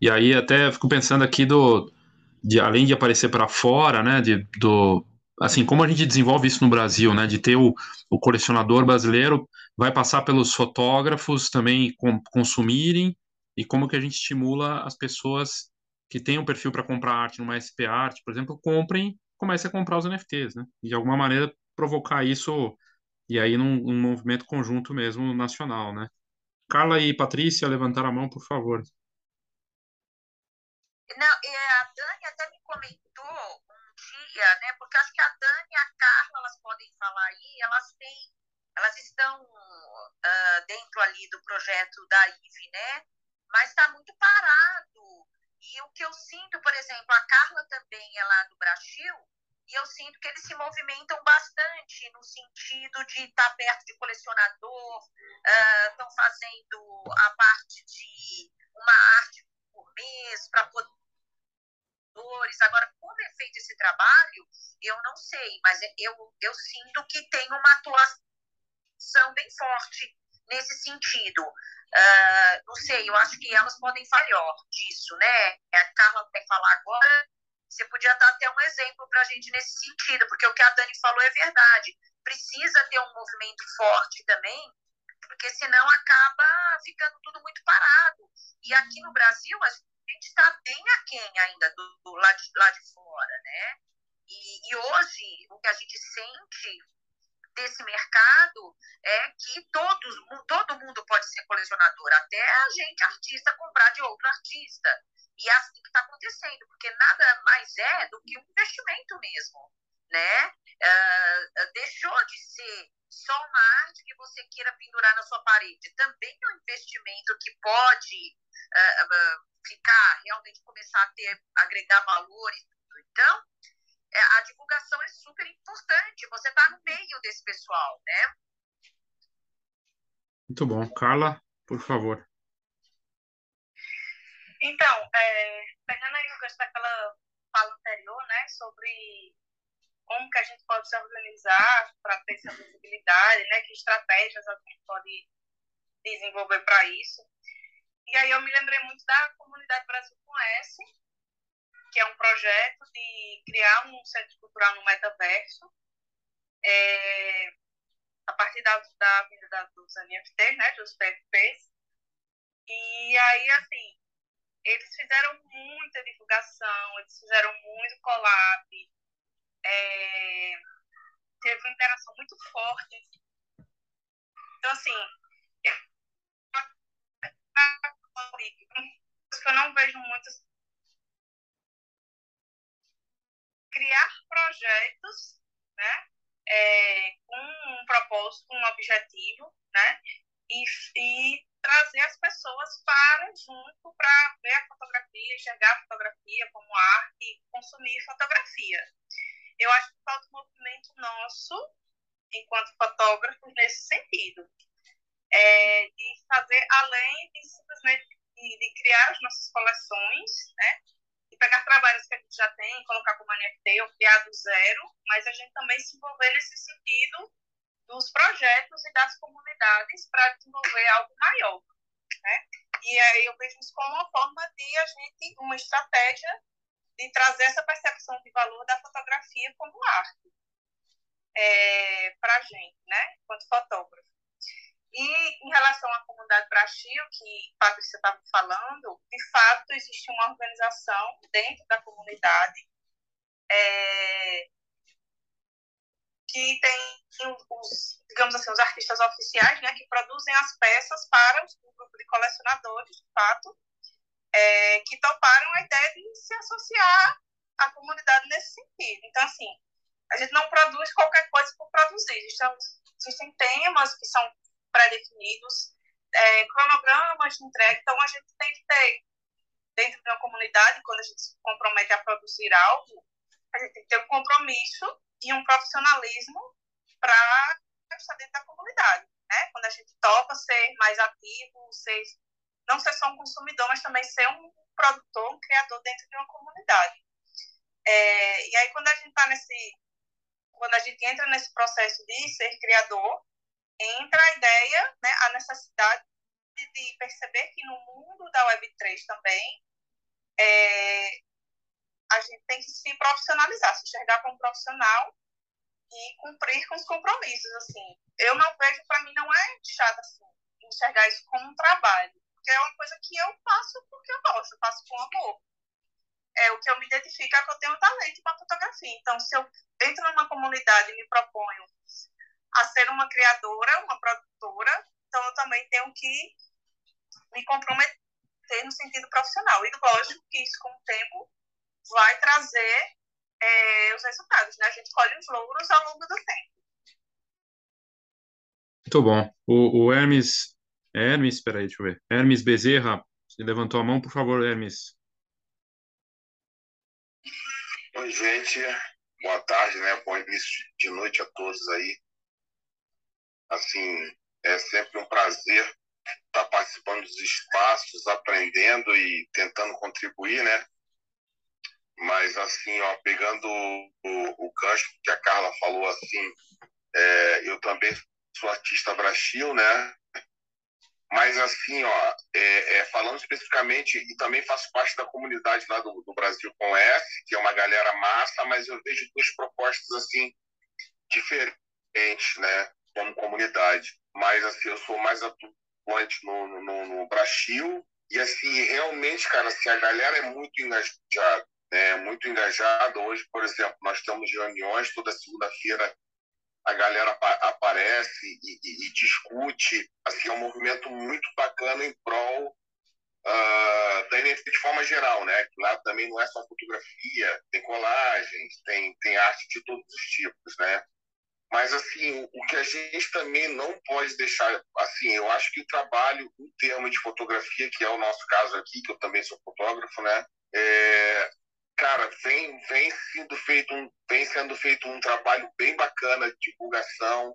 e aí até fico pensando aqui do, de além de aparecer para fora, né, de, do, assim, como a gente desenvolve isso no Brasil, né, de ter o, o colecionador brasileiro, vai passar pelos fotógrafos também com, consumirem, e como que a gente estimula as pessoas que têm um perfil para comprar arte numa SP Art, por exemplo, comprem, comecem a comprar os NFTs, né, e de alguma maneira provocar isso, e aí num, num movimento conjunto mesmo nacional, né. Carla e Patrícia, levantaram a mão, por favor. Não, a Dani até me comentou um dia, né? Porque acho que a Dani e a Carla elas podem falar aí, elas têm, elas estão uh, dentro ali do projeto da IVE, né? Mas está muito parado. E o que eu sinto, por exemplo, a Carla também é lá do Brasil, e eu sinto que eles se movimentam bastante no sentido de estar tá perto de colecionador, estão uh, fazendo a parte de uma arte por mês para poder Agora, como é feito esse trabalho, eu não sei, mas eu, eu sinto que tem uma atuação bem forte nesse sentido. Uh, não sei, eu acho que elas podem falar disso, né? A Carla vai falar agora. Você podia dar até um exemplo para a gente nesse sentido, porque o que a Dani falou é verdade. Precisa ter um movimento forte também, porque senão acaba ficando tudo muito parado. E aqui no Brasil, a gente está bem aquém ainda do, do lá, de, lá de fora, né? E, e hoje, o que a gente sente desse mercado é que todos, todo mundo pode ser colecionador, até a gente, artista, comprar de outro artista. E é assim que está acontecendo, porque nada mais é do que um investimento mesmo, né? Uh, deixou de ser só uma arte que você queira pendurar na sua parede. Também é um investimento que pode uh, ficar, realmente começar a ter, agregar valores. Então, é, a divulgação é super importante. Você está no meio desse pessoal, né? Muito bom. Carla, por favor. Então, é, pegando aí o gancho daquela fala anterior, né, sobre como que a gente pode se organizar para ter essa visibilidade, né, que estratégias a gente pode desenvolver para isso. E aí eu me lembrei muito da Comunidade Brasil Conhece, que é um projeto de criar um centro cultural no metaverso, é, a partir da, da dos NFTs, né, dos PFPs. E aí, assim, eles fizeram muita divulgação, eles fizeram muito collab, é, teve uma interação muito forte. Então, assim, eu, não vejo muitos criar projetos, né, é, com um propósito, um objetivo, né, e, e trazer as pessoas para junto para ver a fotografia, enxergar a fotografia como arte e consumir fotografia. Eu acho que falta um movimento nosso, enquanto fotógrafos, nesse sentido. É, de fazer, além de simplesmente de, de, criar as nossas coleções, né? De pegar trabalhos que a gente já tem, colocar como NFT ou criar do zero, mas a gente também se envolver nesse sentido dos projetos e das comunidades para desenvolver algo maior. Né? E aí eu vejo isso como uma forma de a gente, uma estratégia de trazer essa percepção de valor da fotografia como arte é, para a gente, né, enquanto fotógrafo. E em relação à comunidade Brasil, que Patrícia estava falando, de fato existe uma organização dentro da comunidade é, que tem os, digamos assim, os artistas oficiais, né, que produzem as peças para o grupo de colecionadores, de fato, é, que toparam a ideia de se associar à comunidade nesse sentido. Então, assim, a gente não produz qualquer coisa por produzir. Existem, temas que são pré-definidos, é, cronogramas de entrega, então a gente tem que ter, dentro de uma comunidade, quando a gente se compromete a produzir algo, a gente tem que ter um compromisso e um profissionalismo para estar dentro da comunidade. Né? Quando a gente topa ser mais ativo, ser, não ser só um consumidor, mas também ser um produtor, um criador dentro de uma comunidade. É, e aí, quando a gente está nesse. Quando a gente entra nesse processo de ser criador, entra a ideia, né, a necessidade de, de perceber que no mundo da Web3 também é, a gente tem que se profissionalizar, se enxergar como profissional e cumprir com os compromissos, assim. Eu não vejo, para mim, não é chato, assim, enxergar isso como um trabalho, porque é uma coisa que eu faço porque eu gosto, eu faço com amor. É o que eu me identifico é que eu tenho talento para fotografia. Então, se eu entro numa comunidade e me proponho a ser uma criadora, uma produtora, então eu também tenho que me comprometer no sentido profissional. E lógico que isso, com o tempo, vai trazer é, os resultados, né? A gente colhe os louros ao longo do tempo. Muito bom. O, o Hermes, Hermes, peraí, deixa eu ver. Hermes Bezerra, você levantou a mão, por favor, Hermes. Oi, gente. Boa tarde, né? Bom início de noite a todos aí. Assim, é sempre um prazer estar participando dos espaços, aprendendo e tentando contribuir, né? Mas assim, ó, pegando o, o gancho que a Carla falou assim, é, eu também sou artista Brasil, né? Mas assim, ó, é, é, falando especificamente, e também faço parte da comunidade lá do, do Brasil com S, que é uma galera massa, mas eu vejo duas propostas assim diferentes, né, como comunidade. Mas assim, eu sou mais atuante no, no, no Brasil e assim, realmente, cara, assim, a galera é muito engajada é, muito engajado. Hoje, por exemplo, nós temos reuniões toda segunda-feira. A galera aparece e, e, e, discute. Assim, é um movimento muito bacana em prol uh, da NFT de forma geral, né? Lá também não é só fotografia, tem colagens, tem, tem arte de todos os tipos, né? Mas, assim, o que a gente também não pode deixar, assim, eu acho que o trabalho, em termos de fotografia, que é o nosso caso aqui, que eu também sou fotógrafo, né? É, cara, vem, vem, sendo feito um, vem sendo feito um trabalho bem bacana de divulgação,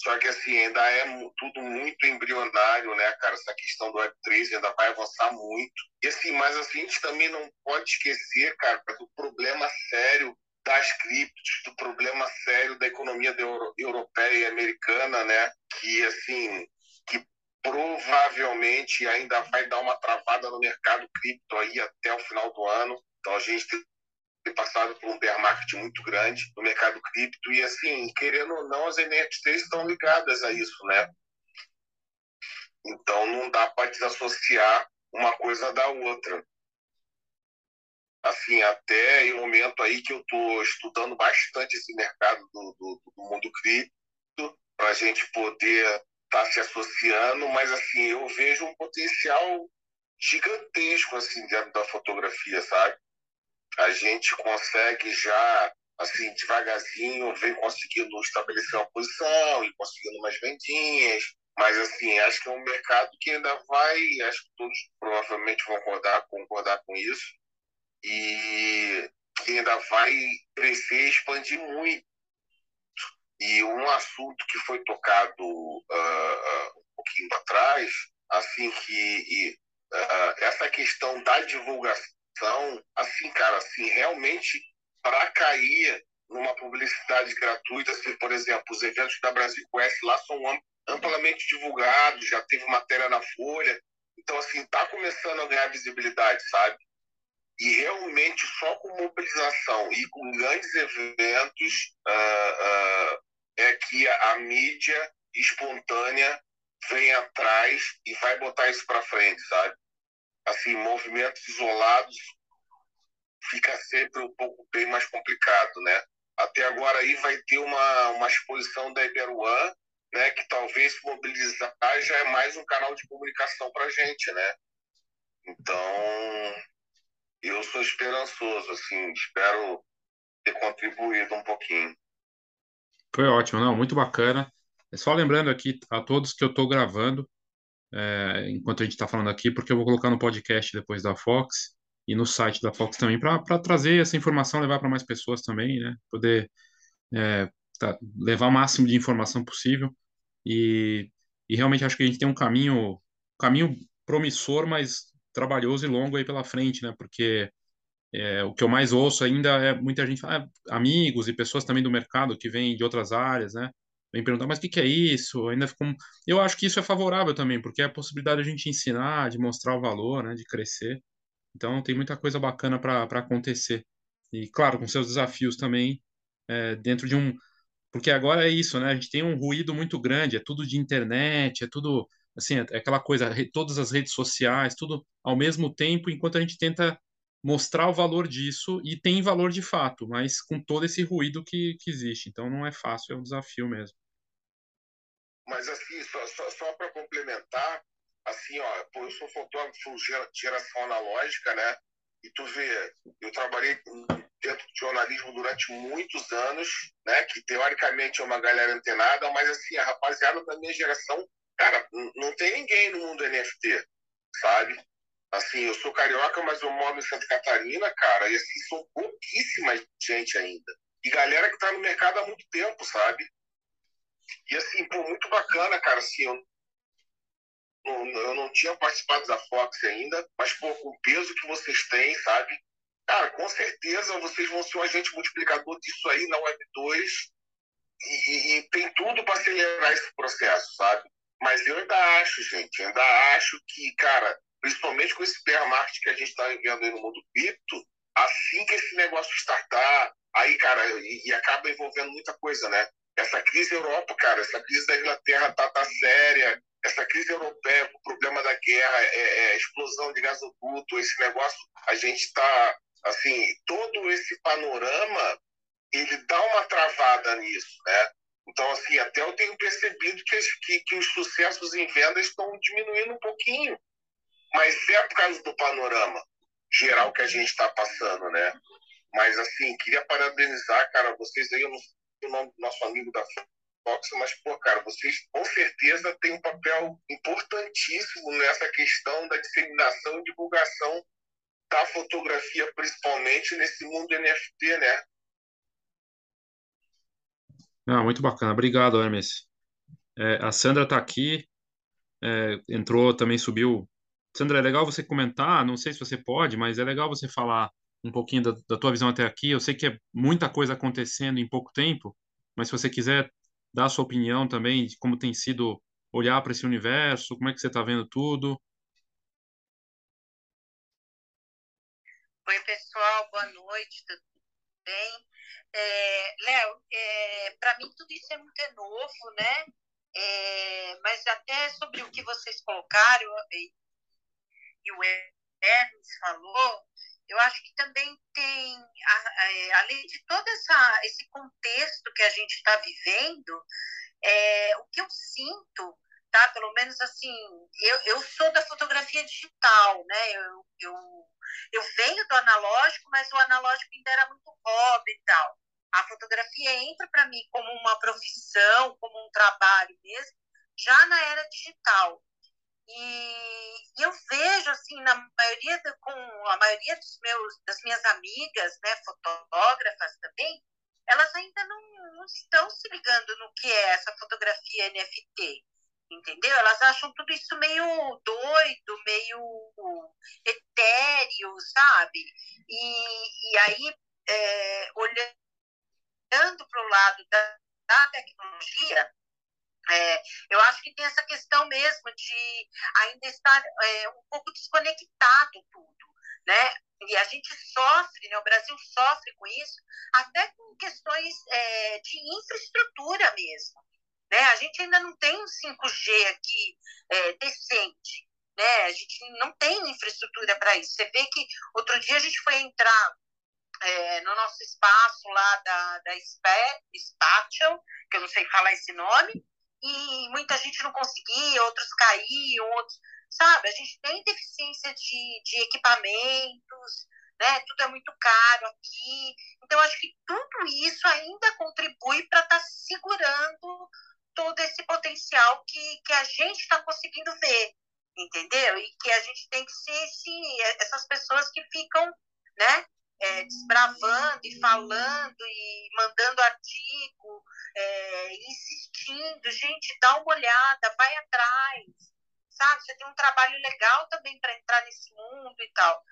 só que, assim, ainda é tudo muito embrionário, né, cara? Essa questão do Web3 ainda vai avançar muito. E, assim, mas assim, a gente também não pode esquecer, cara, do problema sério das criptos, do problema sério da economia europeia e americana, né? Que, assim, que provavelmente ainda vai dar uma travada no mercado cripto aí até o final do ano. Então, a gente tem passado por um bear market muito grande no mercado cripto e, assim, querendo ou não, as NFTs estão ligadas a isso, né? Então, não dá para desassociar uma coisa da outra assim, até o momento aí que eu estou estudando bastante esse mercado do, do, do mundo cripto, para a gente poder estar tá se associando, mas assim, eu vejo um potencial gigantesco assim dentro da fotografia, sabe? A gente consegue já assim devagarzinho vem conseguindo estabelecer uma posição e conseguindo umas vendinhas, mas assim acho que é um mercado que ainda vai, acho que todos provavelmente vão concordar, concordar com isso, e que ainda vai crescer e expandir muito. E um assunto que foi tocado uh, um pouquinho atrás, assim que e, uh, essa questão da divulgação, assim, cara, assim, realmente para cair numa publicidade gratuita, assim, por exemplo, os eventos da Brasil Quest lá são amplamente divulgados, já teve matéria na Folha, então assim tá começando a ganhar visibilidade, sabe? e realmente só com mobilização e com grandes eventos uh, uh, é que a, mídia espontânea vem atrás e vai botar isso para frente, sabe? Assim, movimentos isolados fica sempre um pouco bem mais complicado, né? Até agora aí vai ter uma, uma exposição da Iberuan, né? Que talvez mobilizar já é mais um canal de comunicação para gente, né? Então, eu sou esperançoso, assim, espero ter contribuído um pouquinho. Foi ótimo, não, muito bacana. É só lembrando aqui a todos que eu estou gravando é, enquanto a gente está falando aqui, porque eu vou colocar no podcast depois da Fox e no site da Fox também, para trazer essa informação, levar para mais pessoas também, né? Poder é, tá, levar o máximo de informação possível. E, e realmente acho que a gente tem um caminho, caminho promissor, mas trabalhoso e longo aí pela frente, né? Porque é, o que eu mais ouço ainda é muita gente, ah, amigos e pessoas também do mercado que vêm de outras áreas, né? Vem perguntar, mas o que, que é isso? Ainda ficou... Eu acho que isso é favorável também, porque é a possibilidade de a gente ensinar, de mostrar o valor, né? De crescer. Então tem muita coisa bacana para acontecer. E claro, com seus desafios também, é, dentro de um. Porque agora é isso, né? A gente tem um ruído muito grande, é tudo de internet, é tudo assim, é, é aquela coisa, todas as redes sociais, tudo ao mesmo tempo, enquanto a gente tenta mostrar o valor disso e tem valor de fato, mas com todo esse ruído que, que existe. Então não é fácil, é um desafio mesmo. Mas assim, só, só, só para complementar, assim, ó, eu sou fotógrafo de geração analógica, né? E tu vê, eu trabalhei dentro de jornalismo durante muitos anos, né? Que teoricamente é uma galera antenada, mas assim, a rapaziada da minha geração Cara, não tem ninguém no mundo NFT, sabe? Assim, eu sou carioca, mas eu moro em Santa Catarina, cara, e assim, são pouquíssima gente ainda. E galera que tá no mercado há muito tempo, sabe? E assim, pô, muito bacana, cara, assim, eu, eu não tinha participado da Fox ainda, mas, pô, com o peso que vocês têm, sabe? Cara, com certeza vocês vão ser um agente multiplicador disso aí na Web 2 e, e, e tem tudo para acelerar esse processo, sabe? Mas eu ainda acho, gente, ainda acho que, cara, principalmente com esse bear market que a gente está vivendo aí no mundo cripto, assim que esse negócio startar, aí, cara, e, e, acaba envolvendo muita coisa, né? Essa crise Europa, cara, essa crise da Inglaterra tá, tá séria, essa crise europeia, o problema da guerra, é, é explosão de gasoduto, esse negócio, a gente tá, assim, todo esse panorama, ele dá uma travada nisso, né? Então, assim, até eu tenho percebido que, que, que os sucessos em vendas estão diminuindo um pouquinho. Mas é por causa do panorama geral que a gente está passando, né? Mas, assim, queria parabenizar, cara, vocês aí, eu não, o nome do nosso amigo da Fox, mas, pô, cara, vocês com certeza têm um papel importantíssimo nessa questão da disseminação e divulgação da fotografia, principalmente nesse mundo NFT, né? Ah, muito bacana. Obrigado, Hermes. É, a Sandra está aqui, é, entrou, também subiu. Sandra, é legal você comentar, não sei se você pode, mas é legal você falar um pouquinho da, da tua visão até aqui. Eu sei que é muita coisa acontecendo em pouco tempo, mas se você quiser dar a sua opinião também de como tem sido olhar para esse universo, como é que você está vendo tudo. Oi, pessoal, boa noite, tudo bem? É, Léo, é, para mim tudo isso é muito novo, né? É, mas até sobre o que vocês colocaram e, e o Hermes falou, eu acho que também tem, é, além de todo essa, esse contexto que a gente está vivendo, é, o que eu sinto, tá? Pelo menos assim, eu, eu sou da fotografia digital, né? Eu, eu, eu venho do analógico, mas o analógico ainda era muito hobby e tal. A fotografia entra para mim como uma profissão, como um trabalho mesmo, já na era digital. E eu vejo assim na maioria com a maioria dos meus das minhas amigas, né, fotógrafas também, elas ainda não, não estão se ligando no que é essa fotografia NFT, entendeu? Elas acham tudo isso meio doido, meio etéreo, sabe? E, e aí, é, olhando para o lado da, da tecnologia, é, eu acho que tem essa questão mesmo de ainda estar é, um pouco desconectado tudo, né? E a gente sofre, né? O Brasil sofre com isso, até com questões é, de infraestrutura mesmo, né? A gente ainda não tem um 5G aqui é, decente, né? A gente não tem infraestrutura para isso. Você vê que outro dia a gente foi entrar é, no nosso espaço lá da, da Spatial, que eu não sei falar esse nome, e muita gente não conseguia, outros caíam, outros, sabe? A gente tem deficiência de, de equipamentos, né? Tudo é muito caro aqui. Então, acho que tudo isso ainda contribui para estar tá segurando todo esse potencial que, que a gente está conseguindo ver, entendeu? E que a gente tem que ser esse, essas pessoas que ficam, né? É, desbravando e falando e mandando artigo, é, insistindo, gente, dá uma olhada, vai atrás, sabe? Você tem um trabalho legal também para entrar nesse mundo e tal.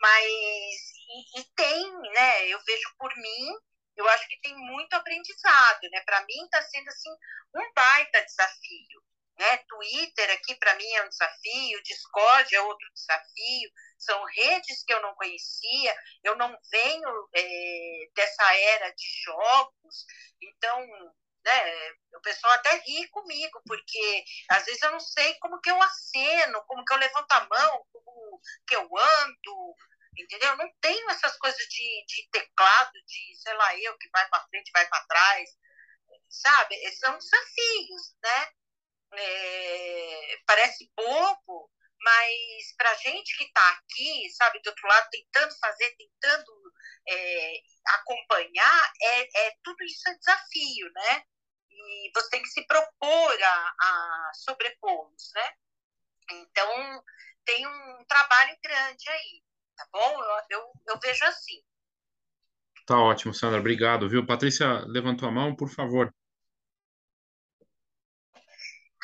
Mas, e, e, tem, né? Eu vejo por mim, eu acho que tem muito aprendizado, né? Para mim está sendo, assim, um baita desafio. Né? Twitter aqui para mim é um desafio, Discord é outro desafio, são redes que eu não conhecia, eu não venho é, dessa era de jogos, então né, o pessoal até ri comigo, porque às vezes eu não sei como que eu aceno, como que eu levanto a mão, como que eu ando, entendeu? Eu não tenho essas coisas de, de teclado, de sei lá eu, que vai para frente, vai para trás, sabe? São desafios, né? é, parece bobo, mas para gente que está aqui, sabe, do outro lado, tentando fazer, tentando é, acompanhar, é, é, tudo isso é desafio, né? E você tem que se propor a, a sobrepô-los, né? Então, tem um trabalho grande aí, tá bom? Eu, eu, eu vejo assim. Tá ótimo, Sandra, obrigado, viu? Patrícia levantou a mão, por favor.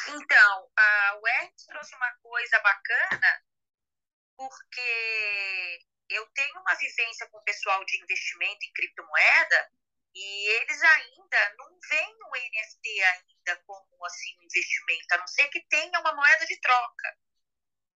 Então, a UERJ trouxe uma coisa bacana, porque eu tenho uma vivência com o pessoal de investimento em criptomoeda e eles ainda não veem o NFT ainda como assim um investimento, a não ser que tenha uma moeda de troca.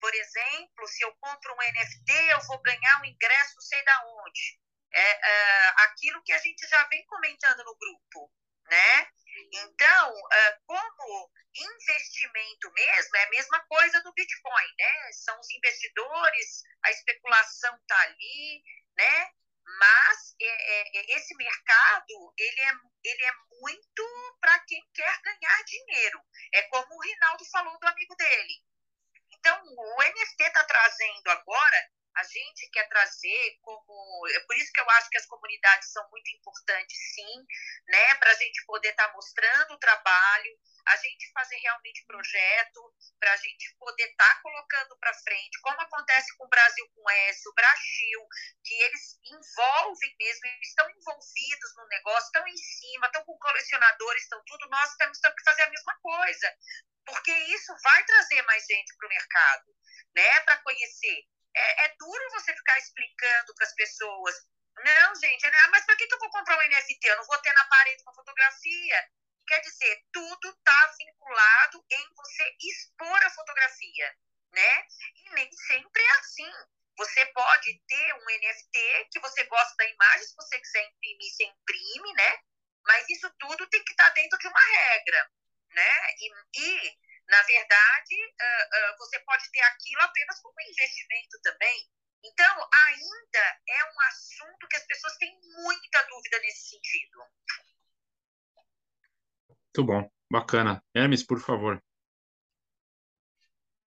Por exemplo, se eu compro um NFT, eu vou ganhar um ingresso sei da onde. É, é aquilo que a gente já vem comentando no grupo, né? Então, ah, como investimento mesmo, é a mesma coisa do Bitcoin, né? São os investidores, a especulação está ali, né? Mas é, é, é, esse mercado, ele é, ele é muito para quem quer ganhar dinheiro. É como o Rinaldo falou do amigo dele. Então, o NFT está trazendo agora a gente quer trazer como. É por isso que eu acho que as comunidades são muito importantes, sim, né? Para a gente poder estar tá mostrando o trabalho, a gente fazer realmente projeto, para a gente poder estar tá colocando para frente, como acontece com o Brasil com S, o Brasil, que eles envolvem mesmo, eles estão envolvidos no negócio, estão em cima, estão com colecionadores, estão tudo, nós temos, temos que fazer a mesma coisa, porque isso vai trazer mais gente para o mercado, né? Para conhecer é, é duro você ficar explicando para as pessoas. Não, gente, né? mas para que, que eu vou comprar um NFT? Eu não vou ter na parede uma fotografia. Quer dizer, tudo está vinculado em você expor a fotografia, né? E nem sempre é assim. Você pode ter um NFT que você gosta da imagem, se você quiser imprimir, você imprime, né? Mas isso tudo tem que estar tá dentro de uma regra, né? E, e na verdade, uh, uh, você pode ter aquilo apenas como investimento também. Então, ainda é um assunto que as pessoas têm muita dúvida nesse sentido. Muito bom, bacana. Hermes, por favor.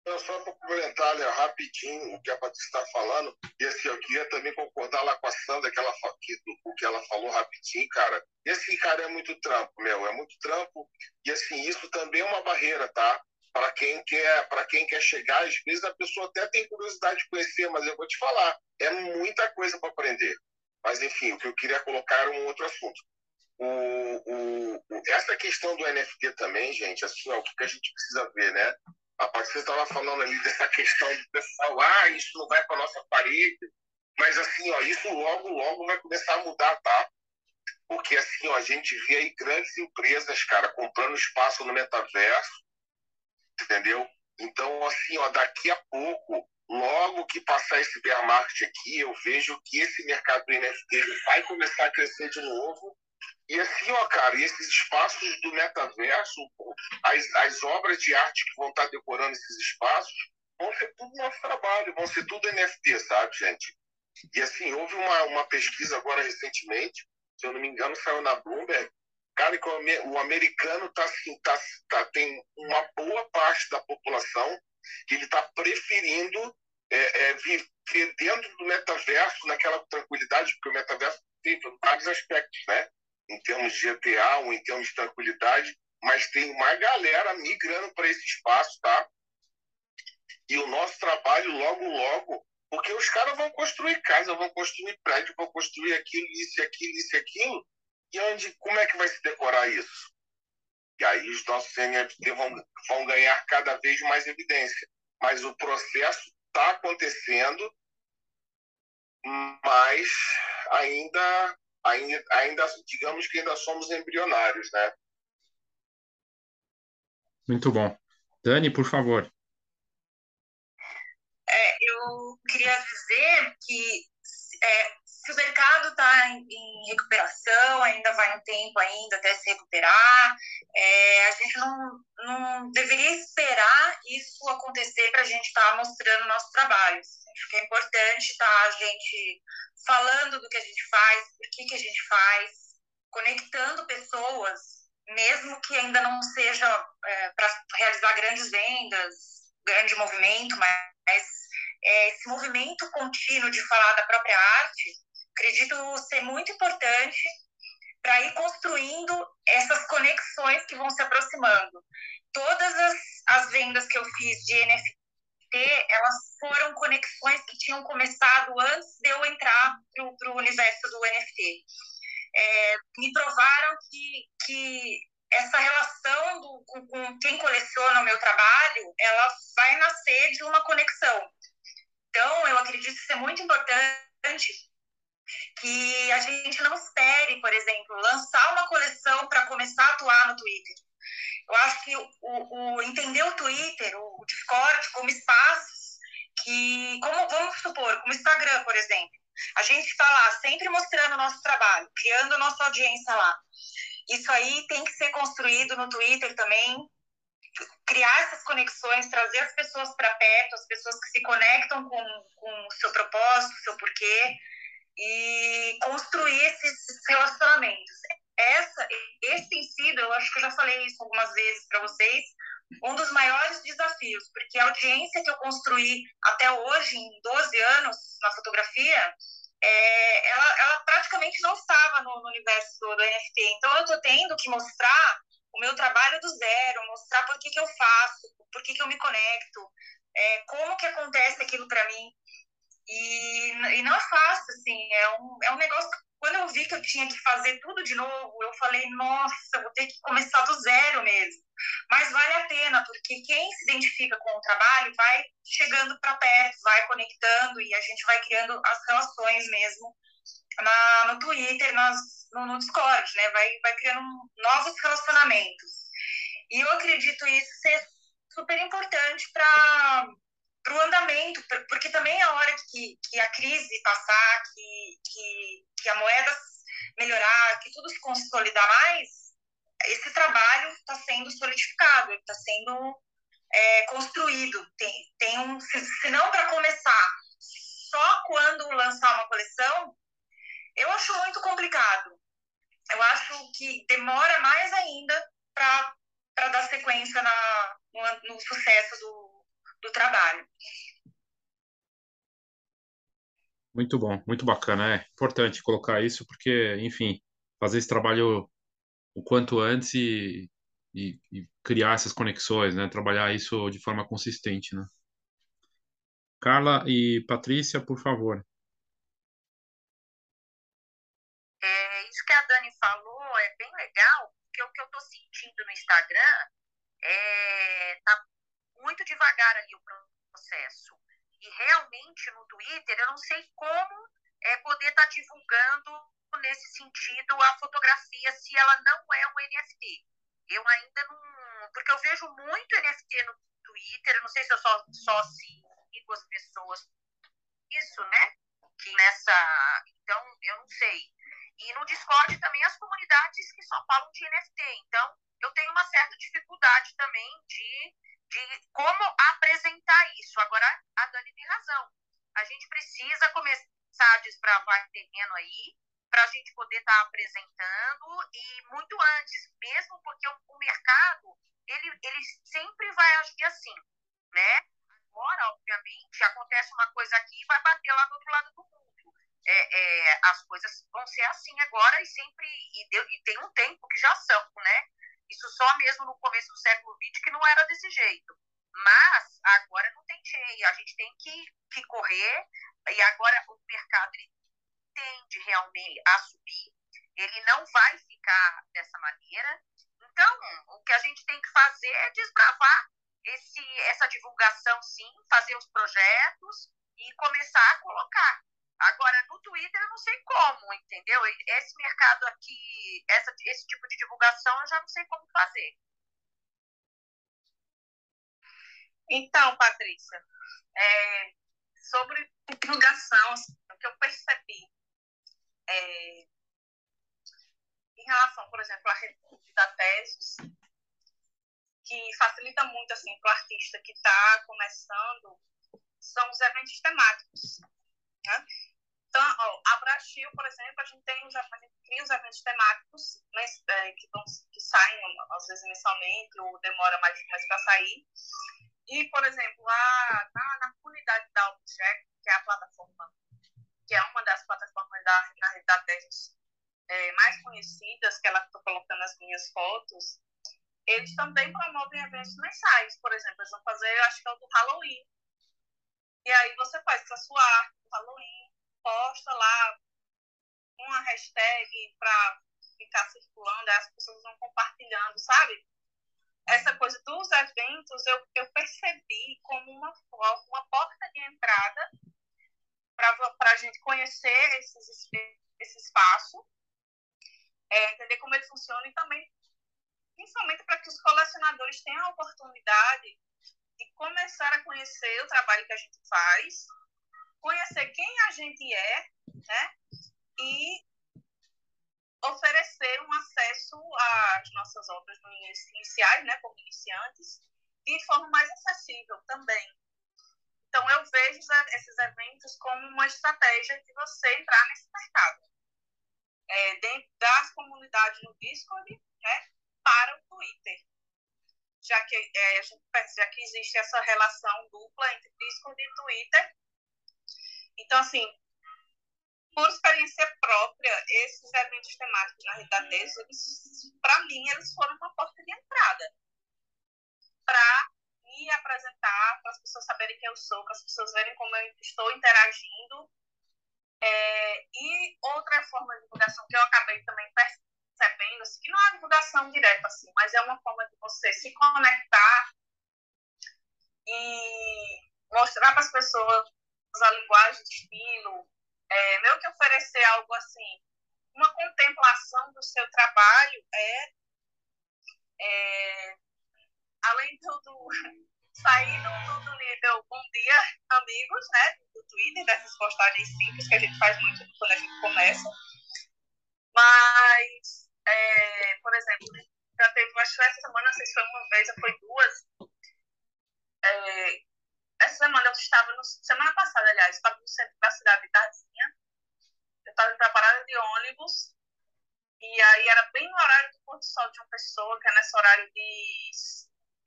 Só para complementar né, rapidinho o que a Patrícia está falando, e assim, eu queria também concordar lá com a Sandra, que ela, que, o que ela falou rapidinho, cara. E assim, cara, é muito trampo, meu, é muito trampo, e assim, isso também é uma barreira, tá? Para quem quer, para quem quer chegar, às vezes a pessoa até tem curiosidade de conhecer, mas eu vou te falar, é muita coisa para aprender. Mas enfim, o que eu queria colocar era um outro assunto. O, o, essa questão do NFT também, gente, assim, o que a gente precisa ver, né? A Patrícia estava falando ali dessa questão do pessoal, ah, isso não vai para nossa parede. Mas assim, ó, isso logo, logo vai começar a mudar, tá? Porque assim, ó, a gente vê aí grandes empresas, cara, comprando espaço no metaverso, entendeu? Então, assim, ó, daqui a pouco, logo que passar esse bear market aqui, eu vejo que esse mercado do NFT vai começar a crescer de novo e assim, ó, cara, esses espaços do metaverso, as, as obras de arte que vão estar decorando esses espaços, vão ser tudo nosso trabalho, vão ser tudo NFT, sabe, gente? E assim, houve uma, uma pesquisa agora recentemente, se eu não me engano, saiu na Bloomberg, cara, que o, americano tá assim, tá, tá, tem uma boa parte da população que ele está preferindo é, é, viver dentro do metaverso, naquela tranquilidade, porque o metaverso tem vários aspectos, né? Em termos de GTA ou em termos de tranquilidade, mas tem uma galera migrando para esse espaço, tá? E o nosso trabalho logo, logo, porque os caras vão construir casa, vão construir prédio, vão construir aquilo, isso, aquilo, isso, aquilo. E onde, como é que vai se decorar isso? E aí os nossos NFT vão, vão ganhar cada vez mais evidência. Mas o processo está acontecendo, mas ainda ainda, ainda, digamos que ainda somos embrionários, né? Muito bom. Dani, por favor. É, eu queria dizer que é, se o mercado está em, recuperação, ainda vai um tempo ainda até se recuperar, é, a gente não, não deveria esperar isso acontecer para a gente estar tá mostrando nossos trabalhos. Acho que é importante estar tá, a gente falando do que a gente faz, por que, que a gente faz, conectando pessoas, mesmo que ainda não seja é, para realizar grandes vendas, grande movimento, mas é, esse movimento contínuo de falar da própria arte, acredito ser muito importante para ir construindo essas conexões que vão se aproximando. Todas as, as vendas que eu fiz de NFT elas foram conexões que tinham começado antes de eu entrar para o universo do NFT. É, me provaram que, que essa relação do, com, com, quem coleciona o meu trabalho, ela vai nascer de uma conexão. Então, eu acredito ser muito importante que a gente não espere, por exemplo, lançar uma coleção para começar a atuar no Twitter. Eu acho que o, o, entender o Twitter, o Discord como espaços que, como vamos supor, como Instagram, por exemplo, a gente está lá sempre mostrando o nosso trabalho, criando a nossa audiência lá. Isso aí tem que ser construído no Twitter também, criar essas conexões, trazer as pessoas para perto, as pessoas que se conectam com, com o seu propósito, o seu porquê, e construir esses relacionamentos essa, esse tem sido, eu acho que eu já falei isso algumas vezes para vocês, um dos maiores desafios, porque a audiência que eu construí até hoje, em 12 anos na fotografia, é, ela, ela, praticamente não estava no, no universo do, do, NFT. Então, eu estou tendo que mostrar o meu trabalho do zero, mostrar por que, que eu faço, por que, que eu me conecto, é, como que acontece aquilo para mim. E, e não é fácil, assim, é um, é um negócio quando eu vi que eu tinha que fazer tudo de novo, eu falei, nossa, vou ter que começar do zero mesmo. Mas vale a pena, porque quem se identifica com o trabalho vai chegando para perto, vai conectando e a gente vai criando as relações mesmo na, no Twitter, nas, no, no Discord, né? Vai, vai criando novos relacionamentos. E eu acredito isso ser super importante para para o andamento, porque também é a hora que, que a crise passar, que, que, que a moeda melhorar, que tudo se consolidar mais, esse trabalho está sendo solidificado, está sendo é, construído. Tem, tem um, se, não para começar, só quando lançar uma coleção, eu acho muito complicado. Eu acho que demora mais ainda para dar sequência na, no, no sucesso do, do trabalho. Muito bom, muito bacana. É importante colocar isso, porque, enfim, fazer esse trabalho o quanto antes e, e, e criar essas conexões, né? Trabalhar isso de forma consistente, né? Carla e Patrícia, por favor. É, isso que a Dani falou é bem legal, porque o que eu estou sentindo no Instagram é tá muito devagar ali o processo. E realmente no Twitter eu não sei como é, poder estar tá divulgando nesse sentido a fotografia se ela não é um NFT. Eu ainda não. Porque eu vejo muito NFT no Twitter, não sei se eu só, só sigo as pessoas. Isso, né? Que nessa. Então, eu não sei. E no Discord também as comunidades que só falam de NFT. Então, eu tenho uma certa dificuldade também de de como apresentar isso. Agora, a Dani tem razão. A gente precisa começar a desbravar terreno aí para a gente poder estar tá apresentando e muito antes, mesmo porque o, o, mercado ele, ele sempre vai agir assim, né? Agora, obviamente, acontece uma coisa aqui e vai bater lá do outro lado do mundo. É, é, as coisas vão ser assim agora e sempre e, deu, e tem um tempo que já são, né? Isso só mesmo no começo do século XX que não era desse jeito. Mas agora não tem jeito, a gente tem que, que correr, e agora o mercado ele tende realmente a subir, ele não vai ficar dessa maneira. Então, o que a gente tem que fazer é desbravar esse, essa divulgação, sim, fazer os projetos e começar a colocar. Agora, no Twitter, eu não sei como, entendeu? Esse mercado aqui, essa, esse tipo de divulgação, eu já não sei como fazer. Então, Patrícia, é, sobre divulgação, assim, o que eu percebi é, em relação, por exemplo, à rede da teses, que facilita muito assim, para o artista que está começando, são os eventos temáticos. Né? Então, ó, a Brasil, por exemplo, a gente tem a gente cria os eventos temáticos né, é, que, vão, que saem, às vezes, mensalmente, ou demora mais, mais para sair. E, por exemplo, a, na, na comunidade da Object, que é a plataforma, que é uma das plataformas da, rede da Tesla é, mais conhecidas, que ela estou colocando as minhas fotos, eles também promovem eventos mensais. Por exemplo, eles vão fazer, acho que é o do Halloween, e aí você faz essa sua arte posta lá uma hashtag para ficar circulando, as pessoas vão compartilhando, sabe? Essa coisa dos eventos eu, eu percebi como uma, uma porta de entrada para a gente conhecer esses, esse espaço, é, entender como ele funciona e também, principalmente para que os colecionadores tenham a oportunidade de começar a conhecer o trabalho que a gente faz, conhecer quem a gente é, né? E oferecer um acesso às nossas obras iniciais, né, como iniciantes, de forma mais acessível também. Então, eu vejo esses eventos como uma estratégia de você entrar nesse mercado. É, dentro das comunidades no Discord, né, para o Twitter. já que é, já que existe essa relação dupla entre Discord e Twitter. Então, assim, por experiência própria, esses eventos temáticos na Rita deles, para mim, eles foram uma porta de entrada para me apresentar, para as pessoas saberem quem eu sou, para as pessoas verem como eu estou interagindo. É, e outra forma de divulgação que eu acabei também percebendo, assim, que não é divulgação direta, assim, mas é uma forma de você se conectar e mostrar para as pessoas a linguagem de estilo, é, meio que oferecer algo assim, uma contemplação do seu trabalho é, é além do, do sair do, do, nível bom dia, amigos, né, do Twitter, dessas postagens simples que a gente faz muito quando a gente começa, mas, é, por exemplo, já teve, acho que essa semana, não sei se foi uma vez ou foi duas, é, essa semana eu estava, no, semana passada, aliás, estava no centro da cidade de Tarzinha, eu estava em parada de ônibus, e aí era bem no horário do pôr do sol de uma pessoa, que é nesse horário de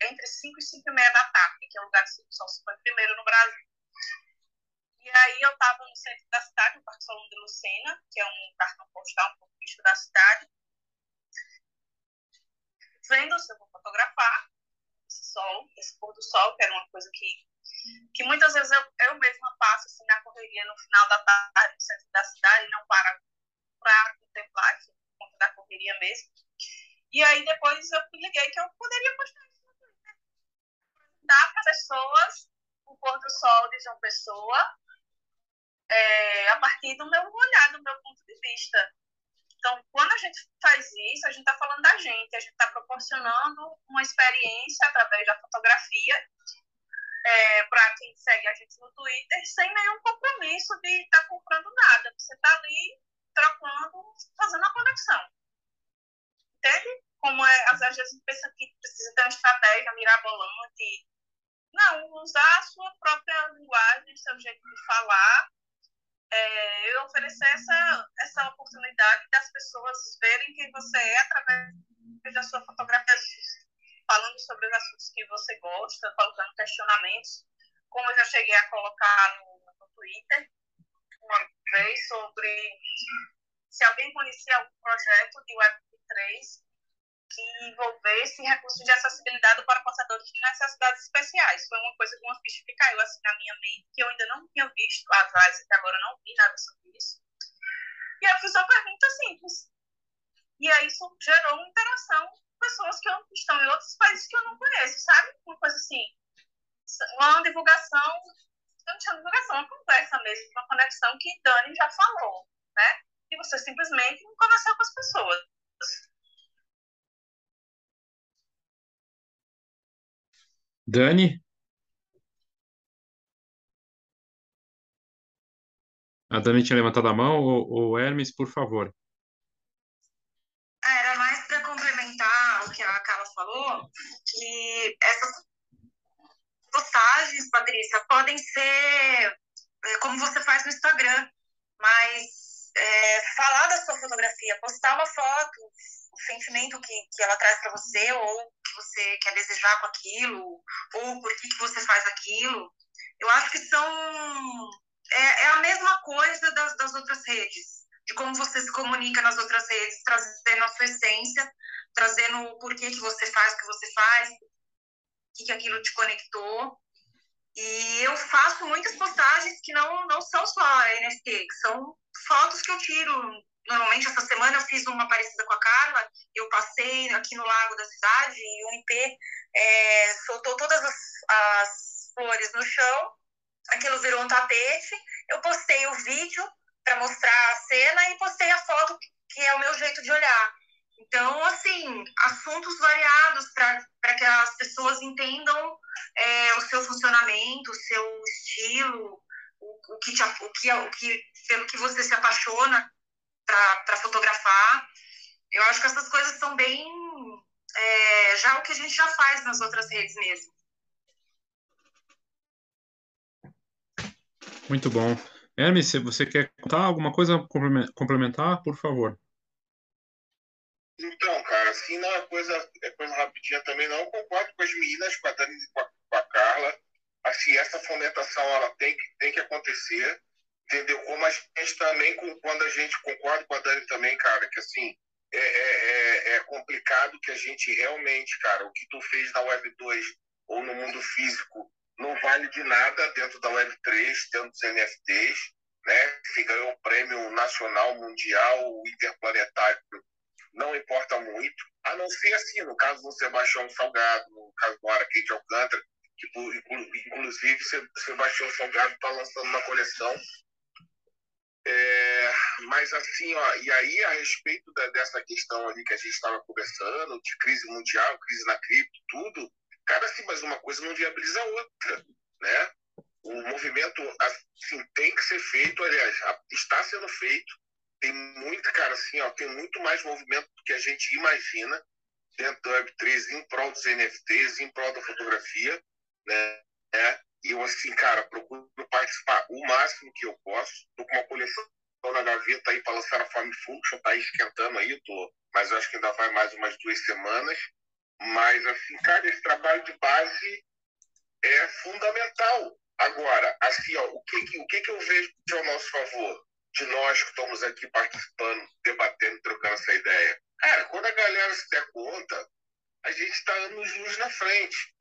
entre 5 e 5 e meia da tarde, que é o lugar de Sol foi primeiro no Brasil. E aí eu estava no centro da cidade, no Parque Solon de Lucena, que é um cartão postal um pouco turístico da cidade, vendo se eu vou fotografar esse sol, esse pôr do sol, que era uma coisa que que muitas vezes eu, eu mesma passo assim, na correria no final da tarde no centro da cidade não para para contemplar, assim, por conta da correria mesmo. E aí depois eu me liguei que eu poderia postar isso no Twitter. Dar para pessoas o pôr do sol de João Pessoa é, a partir do meu olhar, do meu ponto de vista. Então, quando a gente faz isso, a gente está falando da gente, a gente está proporcionando uma experiência através da fotografia é, para quem segue a gente no Twitter, sem nenhum compromisso de estar tá comprando nada. Você está ali trocando, fazendo a conexão. Entende? Como é, às vezes a gente pensa que precisa ter uma estratégia mirabolante. Não, usar a sua própria linguagem, seu jeito de falar, é, oferecer essa, essa oportunidade das pessoas verem quem você é através da sua fotografia falando sobre os assuntos que você gosta, colocando questionamentos, como eu já cheguei a colocar no, no Twitter uma vez sobre se alguém conhecia algum projeto de Web3 que envolvesse recursos de acessibilidade para portadores de necessidades especiais. Foi uma coisa, uma ficha que caiu assim na minha mente, que eu ainda não tinha visto atrás, até agora não vi nada sobre isso. E eu fiz uma pergunta simples. E aí isso gerou uma interação pessoas que estão em outros países que eu não conheço, sabe? Uma coisa assim, uma divulgação, eu não de divulgação, uma conversa mesmo, uma conexão que Dani já falou, né? E você simplesmente não conversar com as pessoas. Dani? A Dani tinha levantado a mão, o Hermes, por favor. Falou que essas postagens, Patrícia, podem ser é, como você faz no Instagram, mas é, falar da sua fotografia, postar uma foto, o sentimento que, que ela traz para você, ou que você quer desejar com aquilo, ou por que, que você faz aquilo, eu acho que são. É, é a mesma coisa das, das outras redes, de como você se comunica nas outras redes, trazendo a sua essência trazendo o porquê que você faz o que você faz, o que, que aquilo te conectou. E eu faço muitas postagens que não, não são só NFT, que são fotos que eu tiro. Normalmente, essa semana eu fiz uma parecida com a Carla, eu passei aqui no lago da cidade e o IP é, soltou todas as, as flores no chão, aquilo virou um tapete, eu postei o vídeo para mostrar a cena e postei a foto que é o meu jeito de olhar. Então, assim, assuntos variados para que as pessoas entendam é, o seu funcionamento, o seu estilo, o, o, que te, o, que, o que, pelo que você se apaixona para fotografar. Eu acho que essas coisas são bem. É, já o que a gente já faz nas outras redes mesmo. Muito bom. Hermes, se você quer contar alguma coisa complementar, por favor. Então, cara, assim não é coisa, é coisa rapidinha também, não. Eu concordo com as meninas, com a Dani e com a, com a Carla. Assim, essa fomentação ela tem que, tem que acontecer, entendeu? Como a gente também, quando a gente concorda com a Dani também, cara, que assim, é, é, é, é complicado que a gente realmente, cara, o que tu fez na Web 2 ou no mundo físico não vale de nada dentro da Web 3, dentro dos NFTs, né? Se ganhou o prêmio nacional, mundial, interplanetário, não importa muito, a não ser assim, no caso do Sebastião Salgado, no caso do Araquete Alcântara, que inclusive Sebastião Salgado está lançando uma coleção é, mas assim, ó, e aí a respeito da, dessa questão ali que a gente estava conversando, de crise mundial, crise na cripto, tudo, cara, assim, mas uma coisa não viabiliza a outra, né? O movimento assim, tem que ser feito, aliás, está sendo feito. Tem muito, cara, assim, ó, tem muito mais movimento do que a gente imagina dentro do Web3 em prol dos NFTs, em prol da fotografia, né? É, e eu, assim, cara, procuro participar o máximo que eu posso. Tô com uma coleção na gaveta aí para lançar a Farm Function, tá esquentando aí, tô, mas acho que ainda vai mais umas duas semanas. Mas, assim, cara, esse trabalho de base é fundamental. Agora, assim, ó, o que, o que, que eu vejo ao nosso favor? De nós que estamos aqui participando, debatendo, trocando essa ideia. Cara, quando a galera se der conta, a gente está anos luz na frente.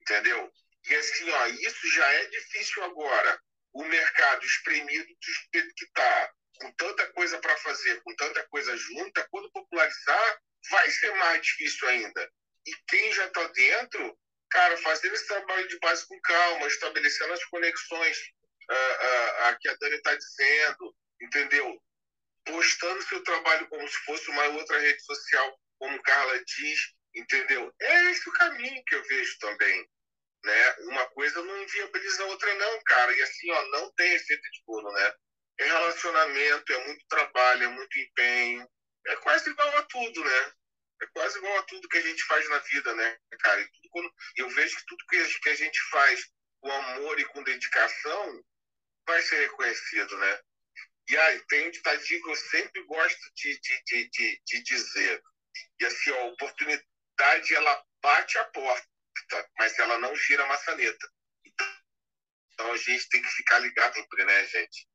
Entendeu? E assim, ó, isso já é difícil agora. O mercado espremido do jeito que está, com tanta coisa para fazer, com tanta coisa junta, quando popularizar, vai ser mais difícil ainda. E quem já está dentro, cara, fazendo esse trabalho de base com calma, estabelecendo as conexões uh, uh, uh, que a Dani está dizendo, entendeu? Postando seu trabalho como se fosse uma outra rede social, como Carla diz, entendeu? É esse o caminho que eu vejo também né? Uma coisa não inviabiliza a outra não, cara. E assim, ó, não tem receita de bolo, né? É relacionamento, é muito trabalho, é muito empenho. É quase igual a tudo, né? É quase igual a tudo que a gente faz na vida, né, cara? E tudo quando... Eu vejo que tudo que a gente faz com amor e com dedicação vai ser reconhecido, né? E aí, tem um ditadinho que eu sempre gosto de, de, de, de, de dizer. E assim, a oportunidade, ela bate a porta mas ela não gira a maçaneta. Então a gente tem que ficar ligado sempre, né, gente?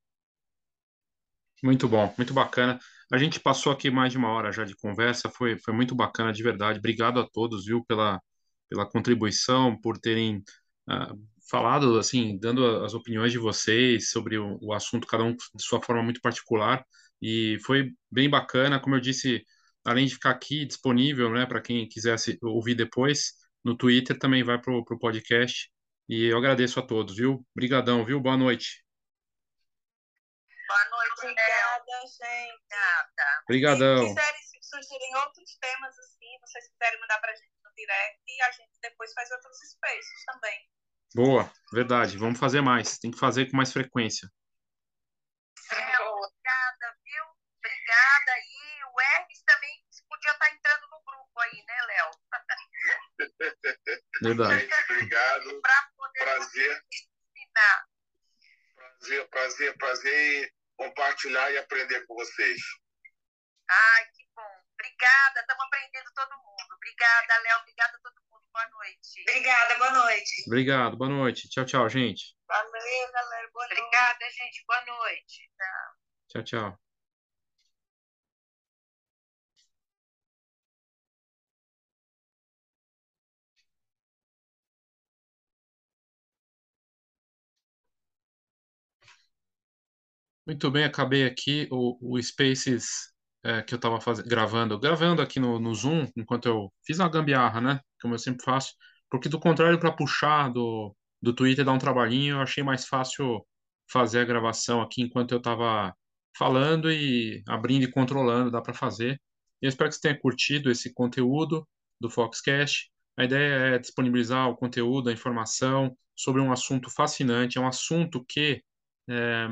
Muito bom, muito bacana. A gente passou aqui mais de uma hora já de conversa, foi, foi muito bacana, de verdade. Obrigado a todos, viu, pela, pela contribuição, por terem uh, falado, assim, dando as opiniões de vocês sobre o, o assunto, cada um de sua forma muito particular. E foi bem bacana, como eu disse, além de ficar aqui disponível, né, para quem quisesse ouvir depois, no Twitter, também vai para o podcast. E eu agradeço a todos, viu? Obrigadão, viu? Boa noite. Boa noite, obrigada, gente. Nada. Obrigadão. Se quiserem sugerirem outros temas assim, vocês quiserem mandar para a gente no direct e a gente depois faz outros spaces. Boa, verdade. Vamos fazer mais. Tem que fazer com mais frequência. É, obrigada, viu? Obrigada. E o Hermes também podia estar tá entrando no grupo aí, né, Léo? Verdade. Obrigado. Prazer. Prazer, prazer, prazer compartilhar e aprender com vocês. Ai, que bom. Obrigada, estamos aprendendo todo mundo. Obrigada, Léo. Obrigada a todo mundo. Boa noite. Obrigada, boa noite. Obrigado, boa noite. Tchau, tchau, gente. Valeu, galera. Boa noite. Obrigada, gente. Boa noite. Tchau, tchau. Muito bem, acabei aqui o, o Spaces é, que eu estava gravando, gravando aqui no, no Zoom, enquanto eu fiz uma gambiarra, né? Como eu sempre faço, porque do contrário, para puxar do, do Twitter dar um trabalhinho, eu achei mais fácil fazer a gravação aqui enquanto eu estava falando e abrindo e controlando, dá para fazer. Eu espero que você tenha curtido esse conteúdo do Foxcast. A ideia é disponibilizar o conteúdo, a informação sobre um assunto fascinante, é um assunto que é,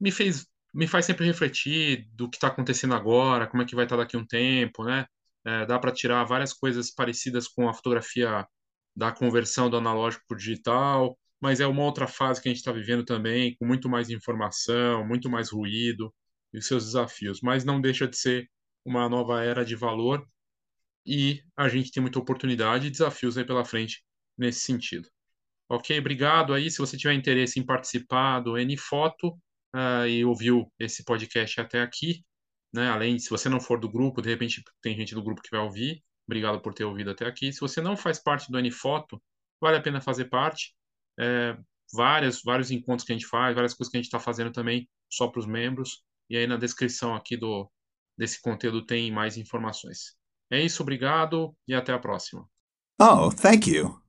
me fez me faz sempre refletir do que está acontecendo agora, como é que vai estar tá daqui a um tempo, né? É, dá para tirar várias coisas parecidas com a fotografia da conversão do analógico para digital, mas é uma outra fase que a gente está vivendo também, com muito mais informação, muito mais ruído e seus desafios. Mas não deixa de ser uma nova era de valor e a gente tem muita oportunidade e desafios aí pela frente nesse sentido. Ok, obrigado aí. Se você tiver interesse em participar do N-Foto uh, e ouviu esse podcast até aqui, né, além, se você não for do grupo, de repente tem gente do grupo que vai ouvir, obrigado por ter ouvido até aqui. Se você não faz parte do N-Foto, vale a pena fazer parte. É, várias, vários encontros que a gente faz, várias coisas que a gente está fazendo também só para os membros. E aí na descrição aqui do, desse conteúdo tem mais informações. É isso, obrigado e até a próxima. Oh, thank you.